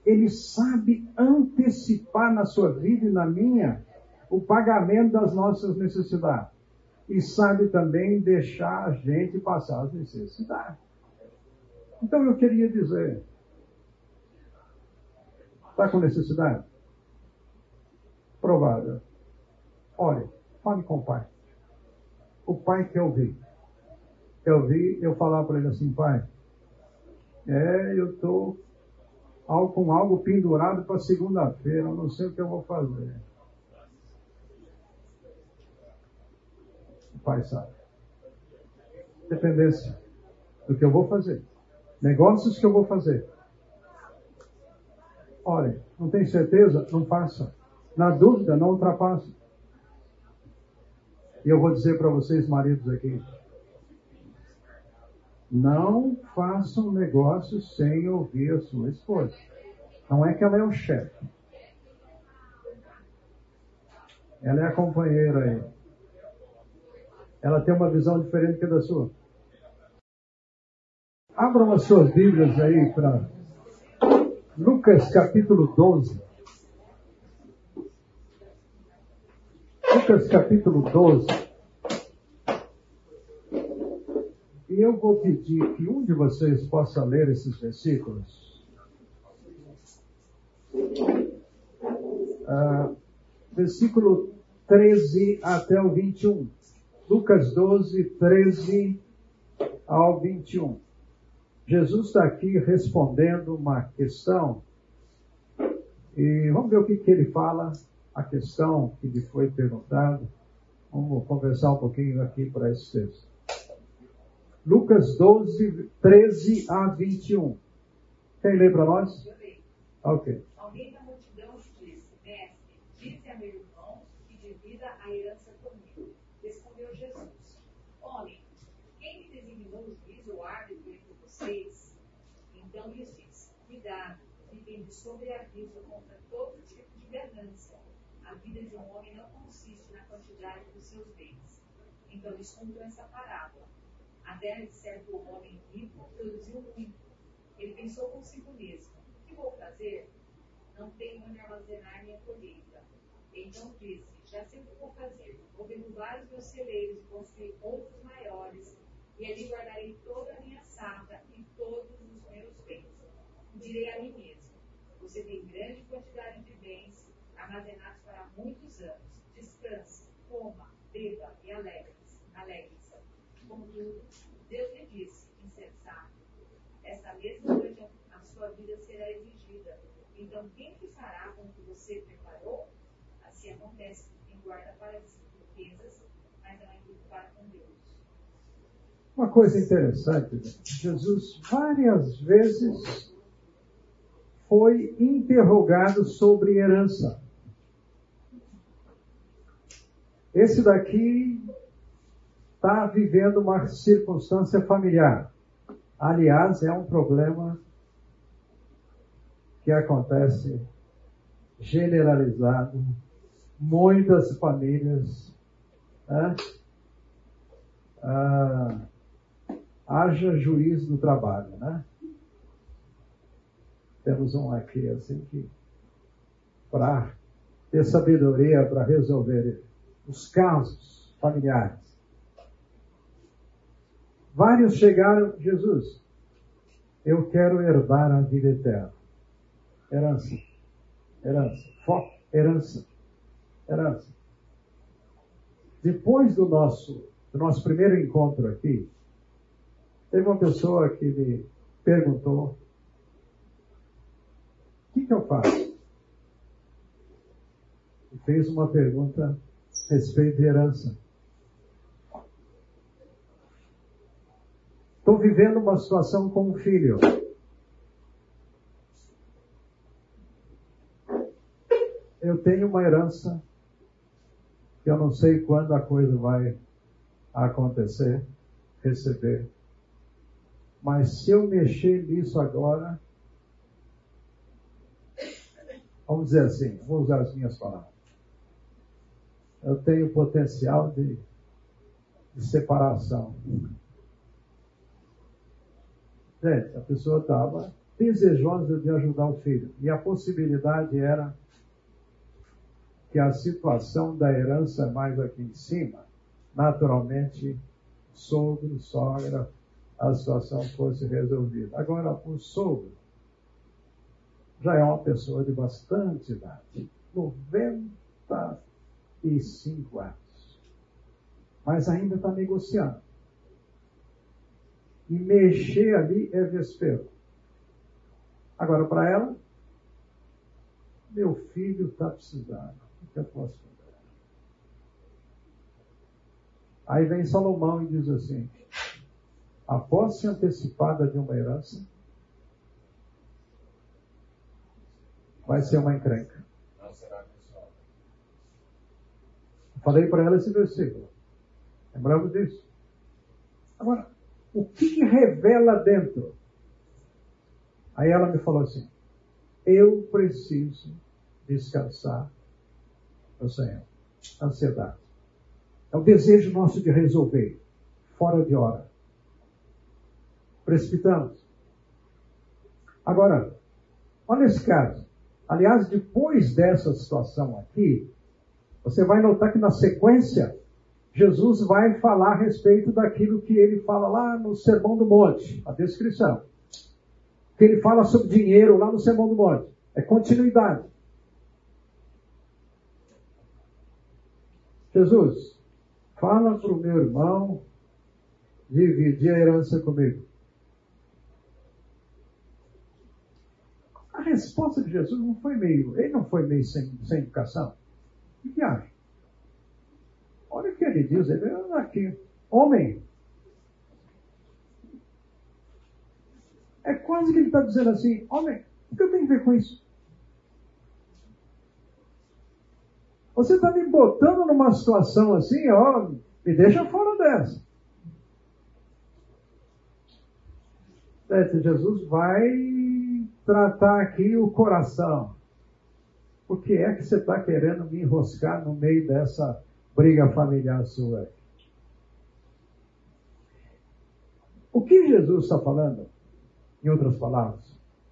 Ele sabe antecipar na sua vida e na minha o pagamento das nossas necessidades. E sabe também deixar a gente passar as necessidades. Então eu queria dizer: está com necessidade? Provável. Olhe, fale com o pai. O pai quer ouvir. Eu ouvir eu falar para ele assim, pai, é, eu estou com algo pendurado para segunda-feira, eu não sei o que eu vou fazer. O pai sabe. Dependência do que eu vou fazer. Negócios que eu vou fazer. Olha, não tem certeza? Não faça. Na dúvida, não ultrapasse. E eu vou dizer para vocês, maridos aqui, não façam negócio sem ouvir a sua esposa. Não é que ela é o chefe. Ela é a companheira aí. Ela tem uma visão diferente que a da sua. Abram as suas Bíblias aí para Lucas capítulo 12. Lucas capítulo 12. E eu vou pedir que um de vocês possa ler esses versículos. Ah, versículo 13 até o 21. Lucas 12, 13 ao 21. Jesus está aqui respondendo uma questão. E vamos ver o que, que ele fala, a questão que lhe foi perguntada. Vamos conversar um pouquinho aqui para esse texto. Lucas 12, 13 a 21. Quem lê para nós? Eu leio. Ok. Alguém da multidão disse, mestre, disse a meu irmão que divida a herança comigo. Respondeu Jesus, homem, quem me designou juiz ou árbitro entre vocês? Então lhes disse, cuidado, fiquem de sobreaviso contra todo tipo de ganância. A vida de um homem não consiste na quantidade dos seus bens. Então lhes contou essa parábola. A terra de certo homem rico produziu muito. Ele pensou consigo mesmo, o que vou fazer? Não tenho onde armazenar minha colheita. Então disse, já sei o que vou fazer. Vou derrubar os meus celeiros e construir outros maiores, e ali guardarei toda a minha safra e todos os meus bens. Direi a mim mesmo, você tem grande quantidade de bens armazenados para muitos anos. Descanse, coma, beba e alegre-se. Alegre-se. Contudo, Deus lhe disse, insensato, essa mesma noite a sua vida será exigida. Então, quem que fará com o que você preparou? Assim acontece quem guarda para si riquezas, mas não é para com Deus. Uma coisa interessante, Jesus várias vezes foi interrogado sobre herança. Esse daqui está vivendo uma circunstância familiar. Aliás, é um problema que acontece generalizado. Muitas famílias. Né? Ah, haja juiz no trabalho, né? Temos um aqui assim que para ter sabedoria para resolver os casos familiares. Vários chegaram, Jesus, eu quero herdar a vida eterna. Herança, herança, foco, herança, herança. Depois do nosso, do nosso primeiro encontro aqui, teve uma pessoa que me perguntou: o que, que eu faço? E fez uma pergunta a respeito de herança. Estou vivendo uma situação com um filho. Eu tenho uma herança que eu não sei quando a coisa vai acontecer, receber. Mas se eu mexer nisso agora, vamos dizer assim, vou usar as minhas palavras. Eu tenho potencial de, de separação. A pessoa estava desejosa de ajudar o filho. E a possibilidade era que a situação da herança mais aqui em cima, naturalmente, sogro, sogra, a situação fosse resolvida. Agora, o sogro já é uma pessoa de bastante idade, 95 anos, mas ainda está negociando. E mexer ali é vespeiro. Agora, para ela, meu filho está precisando. O que eu posso fazer? Aí vem Salomão e diz assim: a posse antecipada de uma herança vai ser uma encrenca. Falei para ela esse versículo. Lembramos disso? Agora, o que revela dentro? Aí ela me falou assim: eu preciso descansar no Senhor. Ansiedade. É o desejo nosso de resolver, fora de hora. Precipitamos. Agora, olha esse caso. Aliás, depois dessa situação aqui, você vai notar que na sequência, Jesus vai falar a respeito daquilo que ele fala lá no Sermão do Monte, a descrição. Que ele fala sobre dinheiro lá no Sermão do Monte. É continuidade. Jesus, fala para o meu irmão dividir a herança comigo. A resposta de Jesus não foi meio, ele não foi meio sem, sem educação. O que acha? Olha o que ele diz, ele aqui, homem. É quase que ele está dizendo assim, homem, o que eu tenho a ver com isso? Você está me botando numa situação assim, ó, me deixa fora dessa. Jesus vai tratar aqui o coração. O que é que você está querendo me enroscar no meio dessa briga familiar sua? O que Jesus está falando, em outras palavras,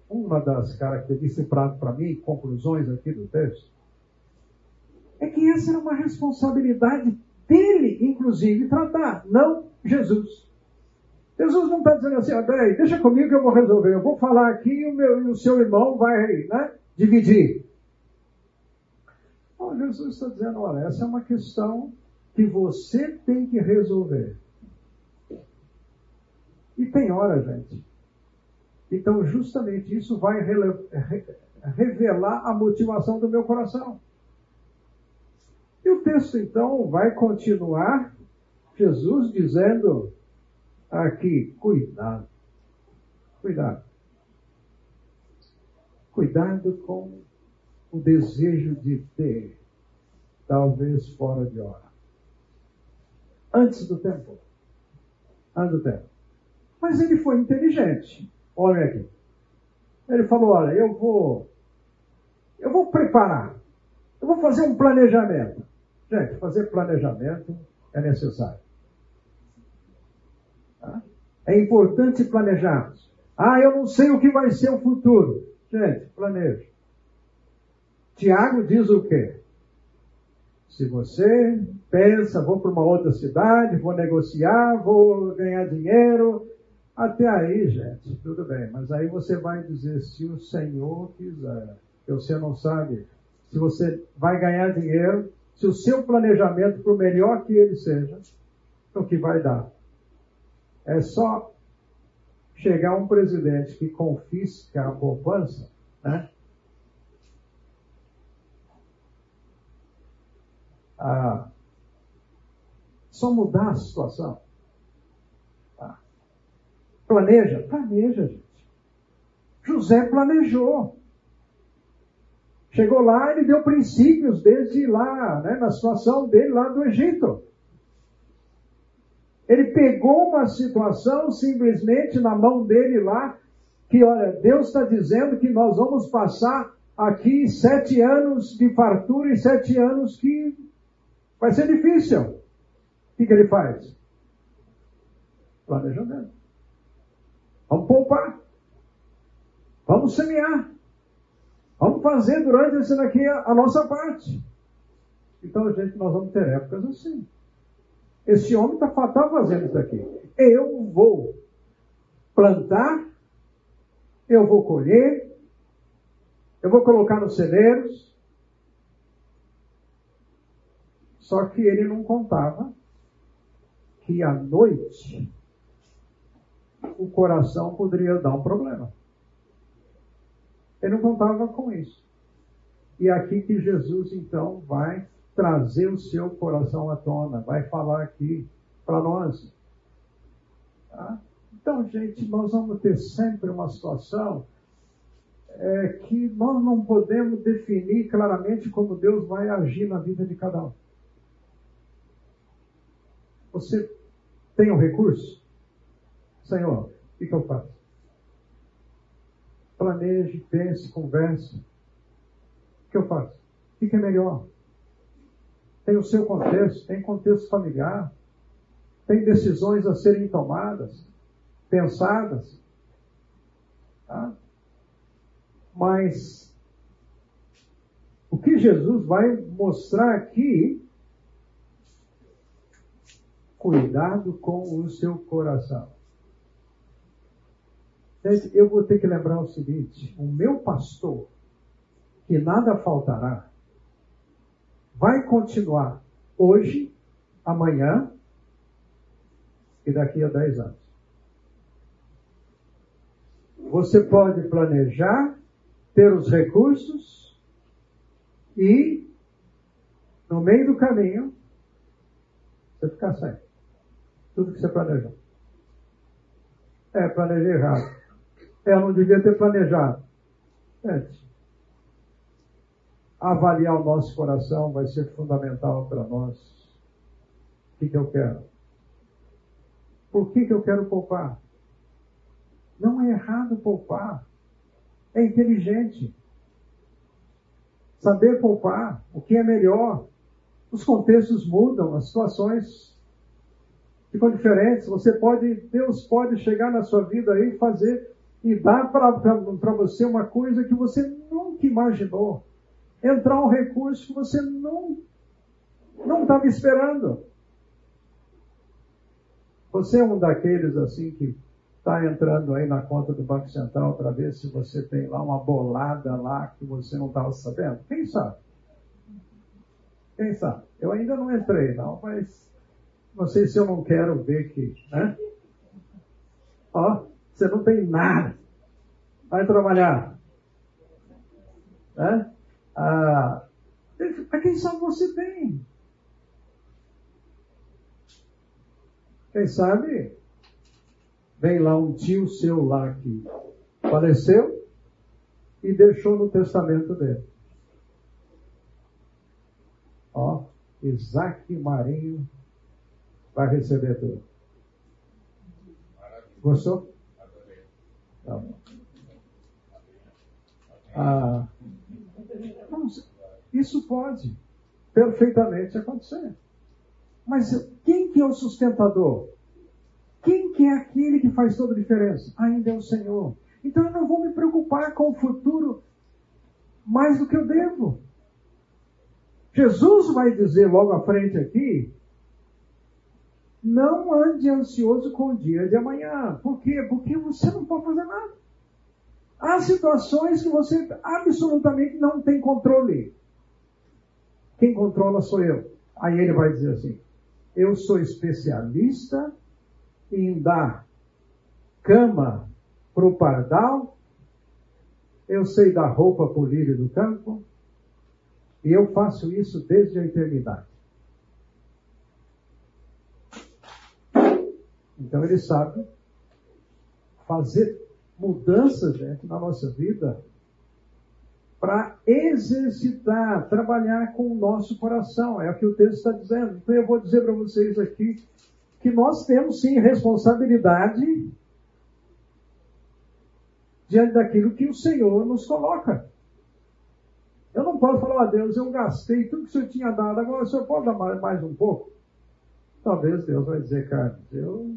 uma das características para mim, conclusões aqui do texto, é que essa era uma responsabilidade dele, inclusive, tratar, não Jesus. Jesus não está dizendo assim, ah, peraí, deixa comigo que eu vou resolver. Eu vou falar aqui e o, meu, e o seu irmão vai né, dividir. Jesus está dizendo, olha, essa é uma questão que você tem que resolver. E tem hora, gente. Então, justamente isso vai revelar a motivação do meu coração. E o texto então vai continuar, Jesus dizendo aqui, cuidado, cuidado. Cuidado com o desejo de ter, talvez fora de hora. Antes do tempo. Antes do tempo. Mas ele foi inteligente. Olha aqui. Ele falou: olha, eu vou. Eu vou preparar. Eu vou fazer um planejamento. Gente, fazer planejamento é necessário. Tá? É importante planejarmos. Ah, eu não sei o que vai ser o futuro. Gente, planeje. Tiago diz o quê? Se você pensa, vou para uma outra cidade, vou negociar, vou ganhar dinheiro, até aí, gente, tudo bem. Mas aí você vai dizer, se o Senhor quiser, que você não sabe se você vai ganhar dinheiro, se o seu planejamento, por melhor que ele seja, o que vai dar. É só chegar um presidente que confisca a poupança, né? Só mudar a situação. Ah, planeja? Planeja, gente. José planejou. Chegou lá, ele deu princípios desde lá, né, na situação dele lá do Egito. Ele pegou uma situação simplesmente na mão dele lá, que olha, Deus está dizendo que nós vamos passar aqui sete anos de fartura e sete anos que vai ser difícil. O que, que ele faz? Planejamento. Vamos poupar. Vamos semear. Vamos fazer durante esse daqui a, a nossa parte. Então, gente, nós vamos ter épocas assim. Esse homem está tá fazendo isso aqui. Eu vou plantar, eu vou colher, eu vou colocar nos celeiros. Só que ele não contava que à noite o coração poderia dar um problema. Ele não contava com isso. E é aqui que Jesus então vai trazer o seu coração à tona, vai falar aqui para nós. Tá? Então, gente, nós vamos ter sempre uma situação é, que nós não podemos definir claramente como Deus vai agir na vida de cada um. Você tem um recurso? Senhor, o que, que eu faço? planeje, pense, converse. O que eu faço? O que é melhor? tem o seu contexto, tem contexto familiar, tem decisões a serem tomadas, pensadas. Tá? Mas o que Jesus vai mostrar aqui, cuidado com o seu coração. Eu vou ter que lembrar o seguinte: o meu pastor, que nada faltará, vai continuar hoje, amanhã e daqui a 10 anos. Você pode planejar, ter os recursos e, no meio do caminho, você ficar sem. Tudo que você planejou. É, planejei errado. É, eu não devia ter planejado. Gente, avaliar o nosso coração vai ser fundamental para nós. O que, que eu quero? Por que, que eu quero poupar? Não é errado poupar. É inteligente. Saber poupar, o que é melhor. Os contextos mudam, as situações ficam diferentes. Você pode, Deus pode chegar na sua vida aí e fazer e dar para você uma coisa que você nunca imaginou entrar um recurso que você não não estava esperando. Você é um daqueles assim que está entrando aí na conta do Banco Central para ver se você tem lá uma bolada lá que você não estava sabendo? Quem sabe? Quem sabe? Eu ainda não entrei, não, mas não sei se eu não quero ver que, né? Ó, você não tem nada. Vai trabalhar. Né? Ah, para quem sabe você tem? Quem sabe vem lá um tio seu lá que faleceu e deixou no testamento dele. Ó, Isaac Marinho vai receber tudo. Gostou? Tá bom. Ah, isso pode perfeitamente acontecer. Mas quem que é o sustentador? Quem que é aquele que faz toda a diferença? Ainda é o Senhor. Então eu não vou me preocupar com o futuro mais do que eu devo. Jesus vai dizer logo à frente aqui: não ande ansioso com o dia de amanhã. Por quê? Porque você não pode fazer nada. Há situações que você absolutamente não tem controle. Quem controla sou eu. Aí ele vai dizer assim: eu sou especialista em dar cama para o pardal, eu sei dar roupa para o lírio do campo, e eu faço isso desde a eternidade. Então ele sabe fazer mudanças gente, na nossa vida para exercitar, trabalhar com o nosso coração. É o que o texto está dizendo. Então eu vou dizer para vocês aqui que nós temos sim responsabilidade diante daquilo que o Senhor nos coloca. Eu não posso falar, a Deus, eu gastei tudo que o Senhor tinha dado, agora o Senhor pode dar mais um pouco? Talvez Deus vai dizer, Carlos, eu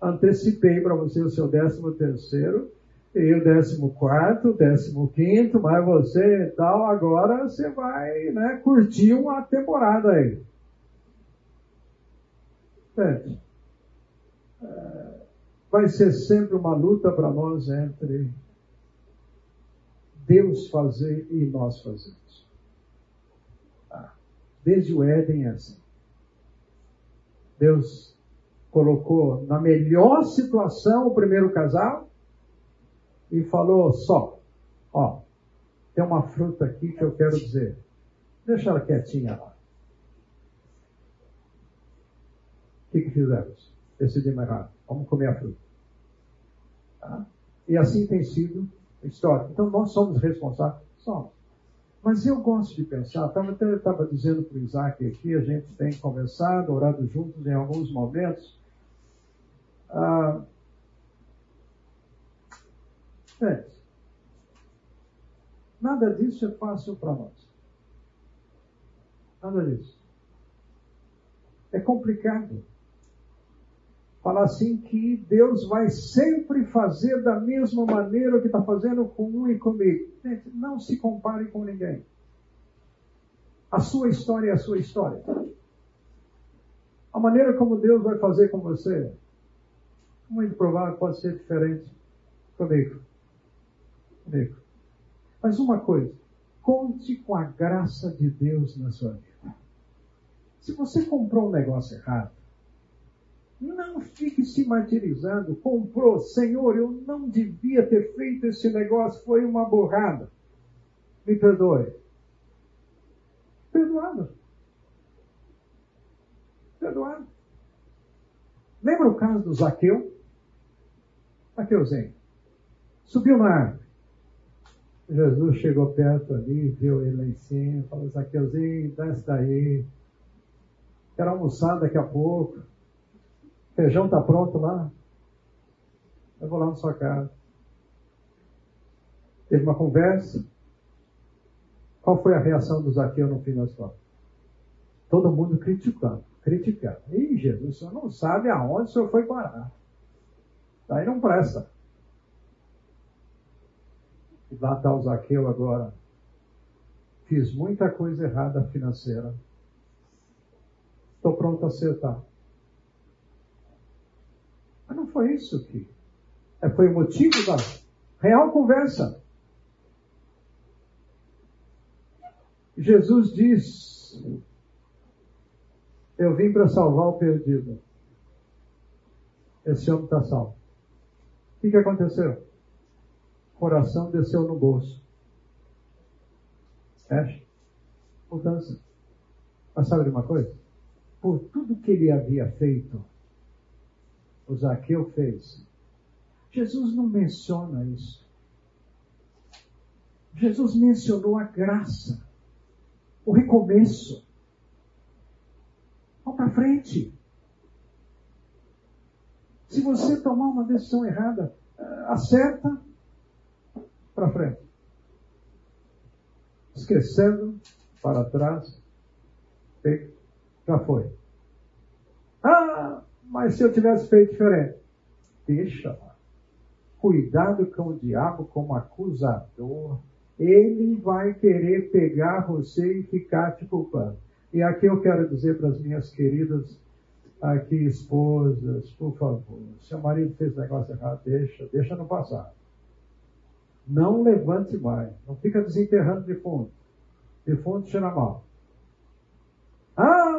antecipei para você o seu décimo terceiro, e o décimo quarto, décimo quinto, mas você e tal, agora você vai né, curtir uma temporada aí. É, vai ser sempre uma luta para nós entre Deus fazer e nós fazermos. Ah, desde o Éden é assim. Deus colocou na melhor situação o primeiro casal e falou só, ó, tem uma fruta aqui que eu quero dizer. Deixa ela quietinha lá. O que, que fizemos? Decidimos errado. Vamos comer a fruta. Tá? E assim tem sido a história. Então nós somos responsáveis. Somos. Mas eu gosto de pensar, eu estava dizendo para o Isaac aqui, a gente tem conversado, orado juntos em alguns momentos, ah, é. Nada disso é fácil para nós. Nada disso. É complicado. Falar assim que Deus vai sempre fazer da mesma maneira que está fazendo com um e comigo. Gente, não se compare com ninguém. A sua história é a sua história. A maneira como Deus vai fazer com você, muito provável pode ser diferente comigo. Comigo. Mas uma coisa, conte com a graça de Deus na sua vida. Se você comprou um negócio errado, não fique se martirizando. Comprou, Senhor, eu não devia ter feito esse negócio, foi uma borrada. Me perdoe. Perdoado. Perdoado. Lembra o caso do Zaqueu? Zaqueuzinho. Subiu na árvore. Jesus chegou perto ali, viu ele lá em cima, falou, Zaqueuzinho, desce daí. Quero almoçar daqui a pouco. Feijão está pronto lá. Eu vou lá na sua casa. Teve uma conversa. Qual foi a reação do Zaqueu no fim da história? Todo mundo criticando, criticando. Ih, Jesus, o senhor não sabe aonde o senhor foi parar. Daí não presta. E lá está o Zaqueu agora. Fiz muita coisa errada financeira. Estou pronto a acertar. Mas não foi isso que. É, foi o motivo da real conversa. Jesus diz: Eu vim para salvar o perdido. Esse homem está salvo. O que, que aconteceu? O coração desceu no bolso. Fecha. Mudança. Mas sabe de uma coisa? Por tudo que ele havia feito, o Zaqueu fez. Jesus não menciona isso. Jesus mencionou a graça o recomeço. Vamos para frente. Se você tomar uma decisão errada, eh, acerta para frente. Esquecendo para trás, já foi. Ah, mas se eu tivesse feito diferente, deixa lá. Cuidado com o diabo como acusador ele vai querer pegar você e ficar te culpando. E aqui eu quero dizer para as minhas queridas aqui esposas, por favor, seu marido fez negócio errado, deixa, deixa no passado. Não levante mais, não fica desenterrando de fundo. De fundo cheira mal.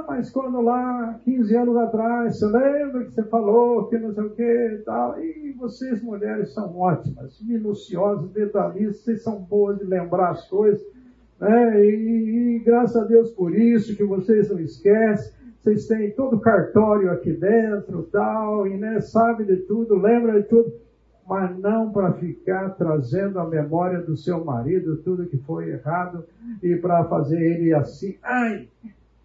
Mas quando lá, 15 anos atrás, você lembra que você falou que não sei o que e tal. E vocês, mulheres, são ótimas, minuciosas, detalhistas, vocês são boas de lembrar as coisas. Né? E, e, graças a Deus por isso, que vocês não esquecem. Vocês têm todo o cartório aqui dentro tal, e né, sabe de tudo, lembra de tudo. Mas não para ficar trazendo a memória do seu marido tudo que foi errado e para fazer ele assim, ai,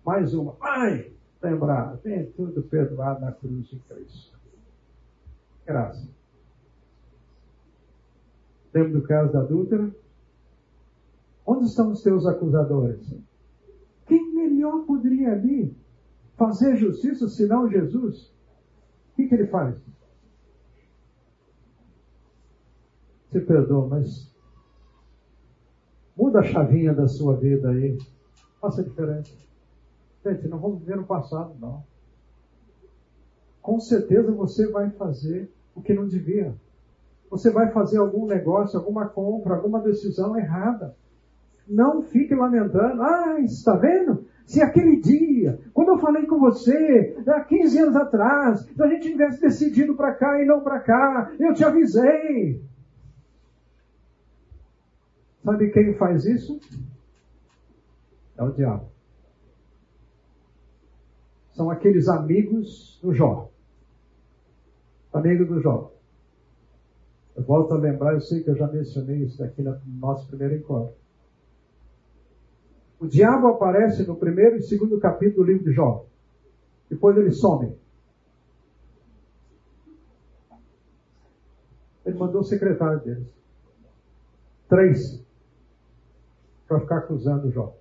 mais uma. Ai! Lembrar, tem tudo perdoado na cruz de Cristo. Graça. Lembra do caso da adúltera? Onde estão os teus acusadores? Quem melhor poderia ali fazer justiça senão Jesus? O que, que ele faz? Se perdoa, mas muda a chavinha da sua vida aí. Faça diferente. Gente, não vamos viver no passado, não. Com certeza você vai fazer o que não devia. Você vai fazer algum negócio, alguma compra, alguma decisão errada. Não fique lamentando. Ah, está vendo? Se aquele dia, quando eu falei com você, há 15 anos atrás, se a gente tivesse decidido para cá e não para cá, eu te avisei. Sabe quem faz isso? É o diabo são aqueles amigos do Jó. Amigo do Jó. Eu volto a lembrar, eu sei que eu já mencionei isso aqui no nosso primeiro encontro. O diabo aparece no primeiro e segundo capítulo do livro de Jó. Depois ele some. Ele mandou o secretário deles. Três. Para ficar acusando Jó.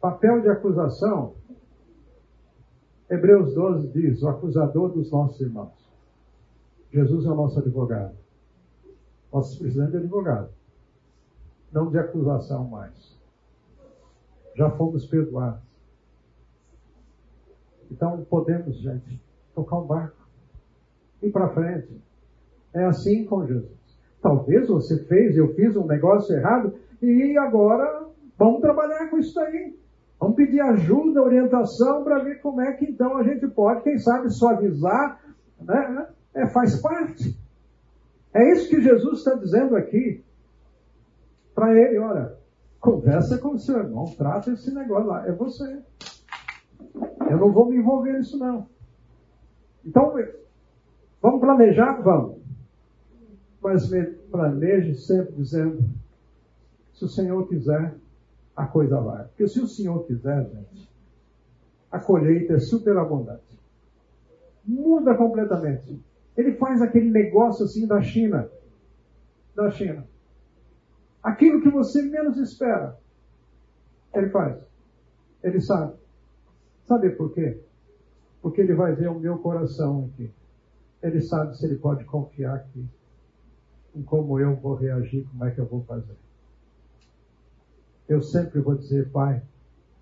Papel de acusação Hebreus 12 diz: o acusador dos nossos irmãos. Jesus é o nosso advogado. Nós precisamos de advogado. Não de acusação mais. Já fomos perdoados. Então podemos, gente, tocar um barco. Ir para frente. É assim com Jesus. Talvez você fez, eu fiz um negócio errado e agora vamos trabalhar com isso aí. Vamos pedir ajuda, orientação para ver como é que então a gente pode, quem sabe, suavizar, né? É, faz parte. É isso que Jesus está dizendo aqui para ele, olha, conversa com o seu irmão, trata esse negócio lá, é você. Eu não vou me envolver nisso não. Então, vamos planejar? Vamos. Mas planeje sempre dizendo, se o Senhor quiser, a coisa vai. Porque se o Senhor quiser, gente, a colheita é super abundante. Muda completamente. Ele faz aquele negócio assim da China. Da China. Aquilo que você menos espera. Ele faz. Ele sabe. Sabe por quê? Porque ele vai ver o meu coração aqui. Ele sabe se ele pode confiar aqui. Em como eu vou reagir, como é que eu vou fazer eu sempre vou dizer, Pai,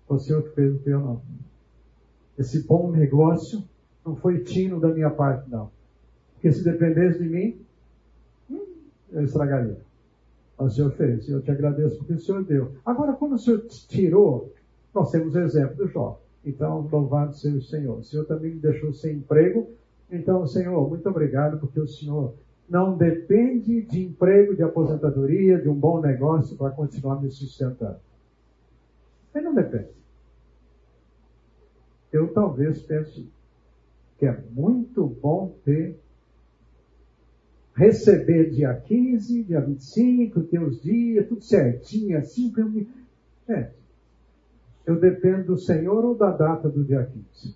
foi o Senhor que fez o teu não. Esse bom negócio não foi tino da minha parte, não. Porque se dependesse de mim, eu estragaria. Mas o Senhor fez, e eu te agradeço porque o Senhor deu. Agora, quando o Senhor tirou, nós temos o exemplo do Jó. Então, louvado seja o Senhor. O Senhor também me deixou sem emprego. Então, Senhor, muito obrigado porque o Senhor não depende de emprego, de aposentadoria, de um bom negócio para continuar me sustentando. Ele não depende. Eu talvez pense que é muito bom ter receber dia 15, dia 25, ter os dias, tudo certinho, assim para eu me. É. Eu dependo do Senhor ou da data do dia 15.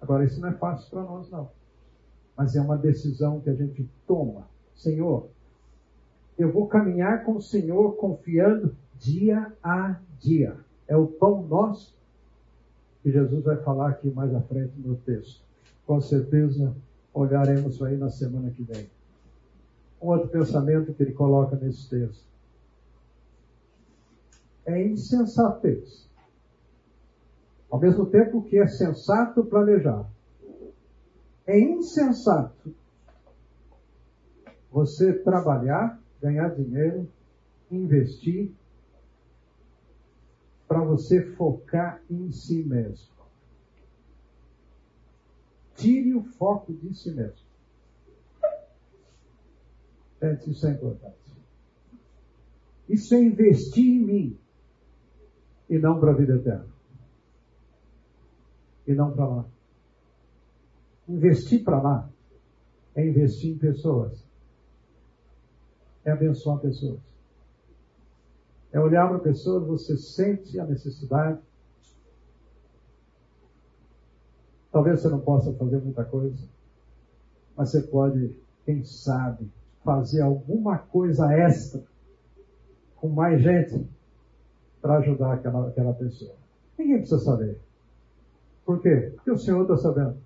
Agora, isso não é fácil para nós, não mas é uma decisão que a gente toma. Senhor, eu vou caminhar com o Senhor confiando dia a dia. É o pão nosso que Jesus vai falar aqui mais à frente no texto. Com certeza olharemos aí na semana que vem. Um outro pensamento que ele coloca nesse texto é insensatez. Ao mesmo tempo que é sensato planejar, é insensato você trabalhar, ganhar dinheiro, investir, para você focar em si mesmo. Tire o foco de si mesmo. Gente, isso é importante. Isso é investir em mim e não para a vida eterna. E não para lá. Investir para lá é investir em pessoas. É abençoar pessoas. É olhar para pessoas, você sente a necessidade. Talvez você não possa fazer muita coisa, mas você pode, quem sabe, fazer alguma coisa extra com mais gente para ajudar aquela, aquela pessoa. Ninguém precisa saber. Por quê? Porque o Senhor está sabendo.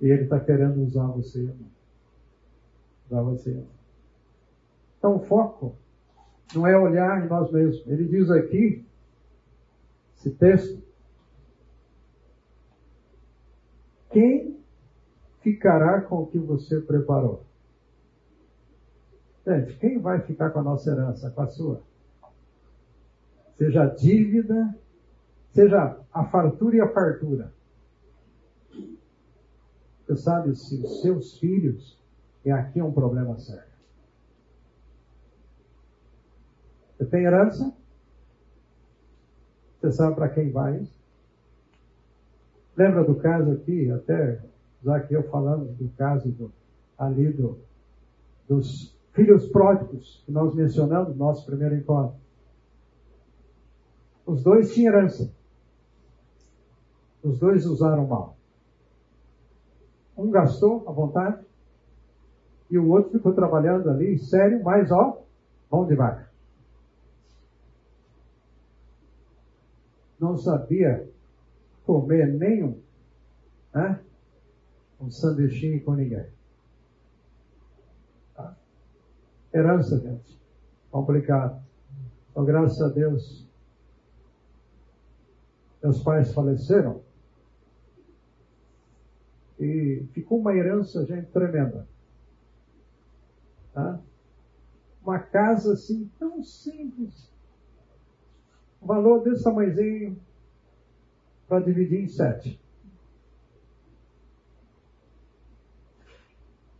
E ele está querendo usar você. Usar você. Então o foco não é olhar em nós mesmos. Ele diz aqui, esse texto, quem ficará com o que você preparou? Gente, quem vai ficar com a nossa herança? Com a sua? Seja a dívida, seja a fartura e a fartura. Você sabe se os seus filhos, e aqui é um problema sério. Você tem herança? Você sabe para quem vai isso? Lembra do caso aqui, até eu falando do caso do, ali do, dos filhos pródigos que nós mencionamos no nosso primeiro encontro. Os dois tinham herança. Os dois usaram mal. Um gastou à vontade e o outro ficou trabalhando ali, sério, mas ó, mão de vaca. Não sabia comer nenhum né? um sanduichinho com ninguém. Tá? Herança, gente. Complicado. Então, graças a Deus, meus pais faleceram e ficou uma herança, gente, tremenda. Tá? Uma casa assim, tão simples. Um valor desse tamanhozinho para dividir em sete.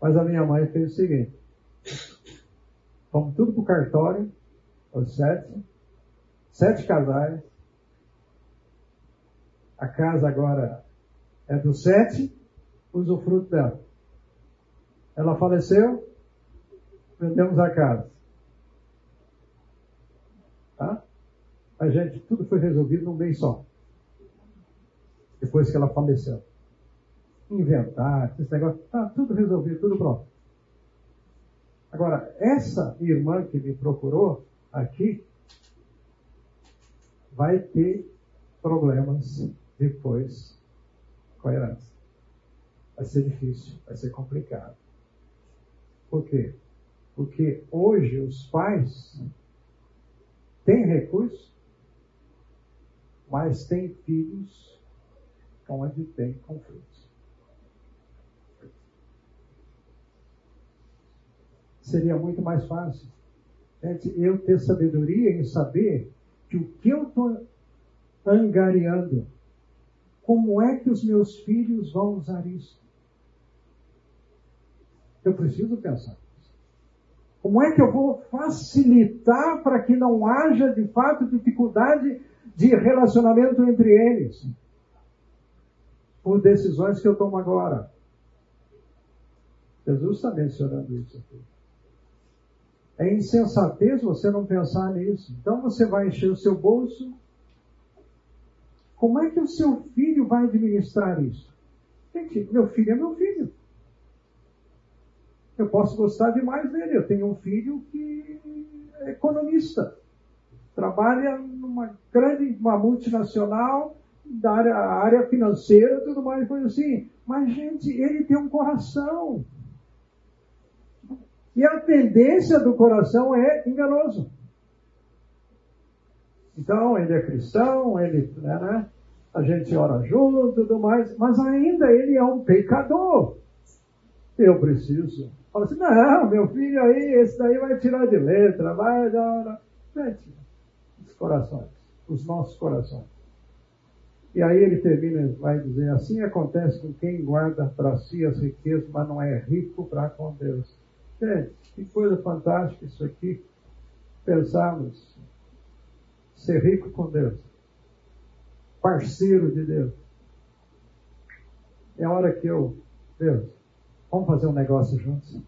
Mas a minha mãe fez o seguinte: vamos tudo para o cartório, os sete, sete casais. A casa agora é do sete, usufruto dela. Ela faleceu, vendemos a casa. Tá? A gente, tudo foi resolvido num mês só. Depois que ela faleceu inventar, esse negócio, está tudo resolvido, tudo pronto. Agora, essa irmã que me procurou aqui vai ter problemas depois com a herança. Vai ser difícil, vai ser complicado. Por quê? Porque hoje os pais têm recursos, mas têm filhos onde tem conflitos. seria muito mais fácil. Eu ter sabedoria em saber que o que eu estou angariando, como é que os meus filhos vão usar isso? Eu preciso pensar. Como é que eu vou facilitar para que não haja, de fato, dificuldade de relacionamento entre eles? Por decisões que eu tomo agora. Jesus está mencionando isso aqui. É insensatez você não pensar nisso. Então você vai encher o seu bolso. Como é que o seu filho vai administrar isso? Gente, meu filho é meu filho. Eu posso gostar demais dele. Eu tenho um filho que é economista. Trabalha numa grande, uma multinacional, da área, área financeira, tudo mais, coisa assim. Mas, gente, ele tem um coração. E a tendência do coração é enganoso. Então, ele é cristão, ele, né, né, a gente ora junto, tudo mais, mas ainda ele é um pecador. Eu preciso. Fala assim, não, meu filho aí, esse daí vai tirar de letra, vai dar. Gente, os corações, os nossos corações. E aí ele termina, vai dizer, assim acontece com quem guarda para si as riquezas, mas não é rico para com Deus. Gente, que coisa fantástica isso aqui. Pensarmos ser rico com Deus, parceiro de Deus. É hora que eu, Deus, vamos fazer um negócio juntos.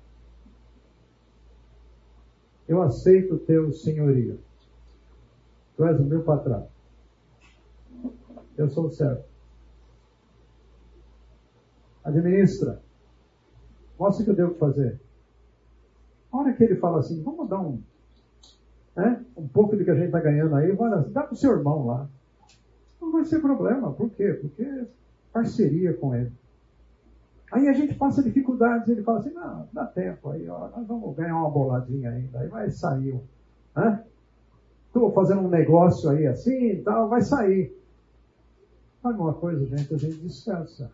Eu aceito o teu senhorio. Tu és o meu patrão. Eu sou o servo. Administra. Mostra o que eu devo fazer. A hora que ele fala assim, vamos dar um, né, um pouco do que a gente está ganhando aí, dá para o seu irmão lá. Não vai ser problema. Por quê? Porque parceria com ele. Aí a gente passa dificuldades, ele fala assim, não, dá tempo aí, ó, nós vamos ganhar uma boladinha ainda, aí vai sair. Né? Estou fazendo um negócio aí assim e tal, vai sair. Sabe uma coisa, gente? A gente descansa.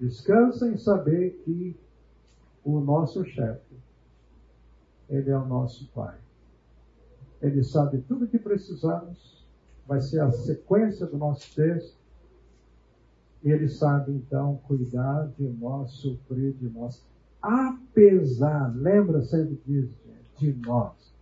Descansa em saber que o nosso chefe, ele é o nosso Pai. Ele sabe tudo que precisamos, vai ser a sequência do nosso texto, ele sabe então cuidar de nós, suprir de nós, apesar, lembra sempre disso, de nós.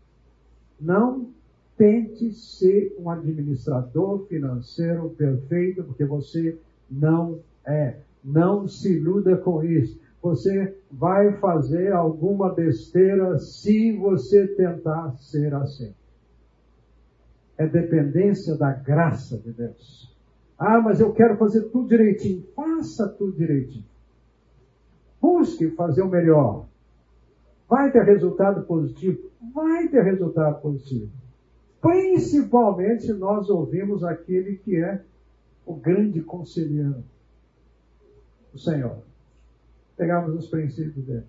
Não tente ser um administrador financeiro perfeito, porque você não é. Não se iluda com isso você vai fazer alguma besteira se você tentar ser assim. É dependência da graça de Deus. Ah, mas eu quero fazer tudo direitinho. Faça tudo direitinho. Busque fazer o melhor. Vai ter resultado positivo? Vai ter resultado positivo. Principalmente se nós ouvimos aquele que é o grande conselheiro, o Senhor. Pegamos os princípios dele.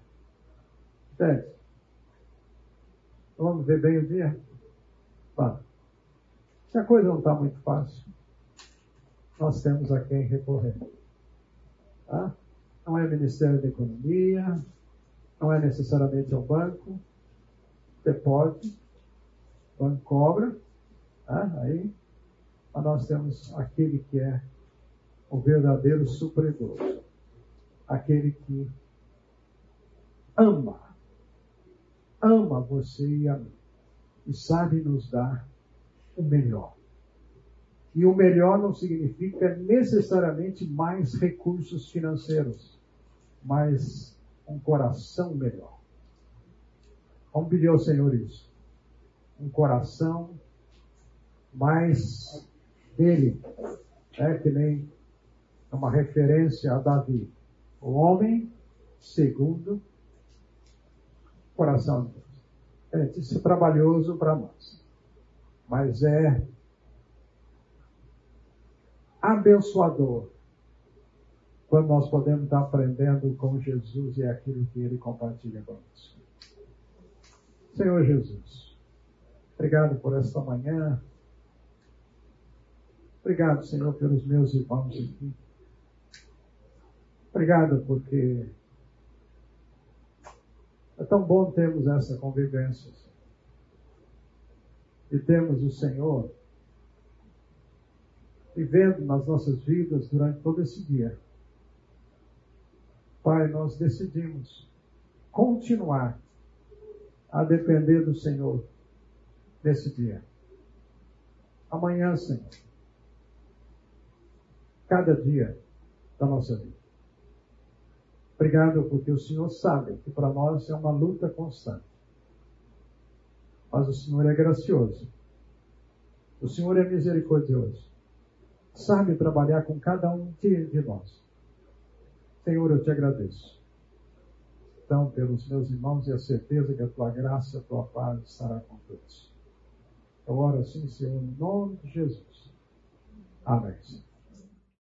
Entende? Vamos ver bem o dia? Vamos. Se a coisa não está muito fácil, nós temos a quem recorrer. Tá? Não é Ministério da Economia, não é necessariamente ao banco. Você pode, o banco cobra, tá? aí mas nós temos aquele que é o verdadeiro supredor, aquele que ama, ama você e a mim, e sabe nos dar o melhor. E o melhor não significa necessariamente mais recursos financeiros, mas um coração melhor. Vamos pedir ao Senhor isso. Um coração mais dele, é que nem uma referência a Davi. O homem segundo o coração de Deus. É, isso é trabalhoso para nós, mas é abençoador quando nós podemos estar aprendendo com Jesus e aquilo que Ele compartilha conosco. Senhor Jesus, obrigado por esta manhã. Obrigado, Senhor, pelos meus irmãos aqui. Obrigado porque é tão bom termos essa convivência. E temos o Senhor vivendo nas nossas vidas durante todo esse dia. Pai, nós decidimos continuar a depender do Senhor nesse dia. Amanhã, Senhor, cada dia da nossa vida. Obrigado porque o Senhor sabe que para nós é uma luta constante. Mas o Senhor é gracioso. O Senhor é misericordioso. Sabe trabalhar com cada um de nós. Senhor, eu te agradeço. Então, pelos meus irmãos e a certeza que a tua graça, a tua paz estará com todos. Eu oro assim, Senhor, em nome de Jesus. Amém.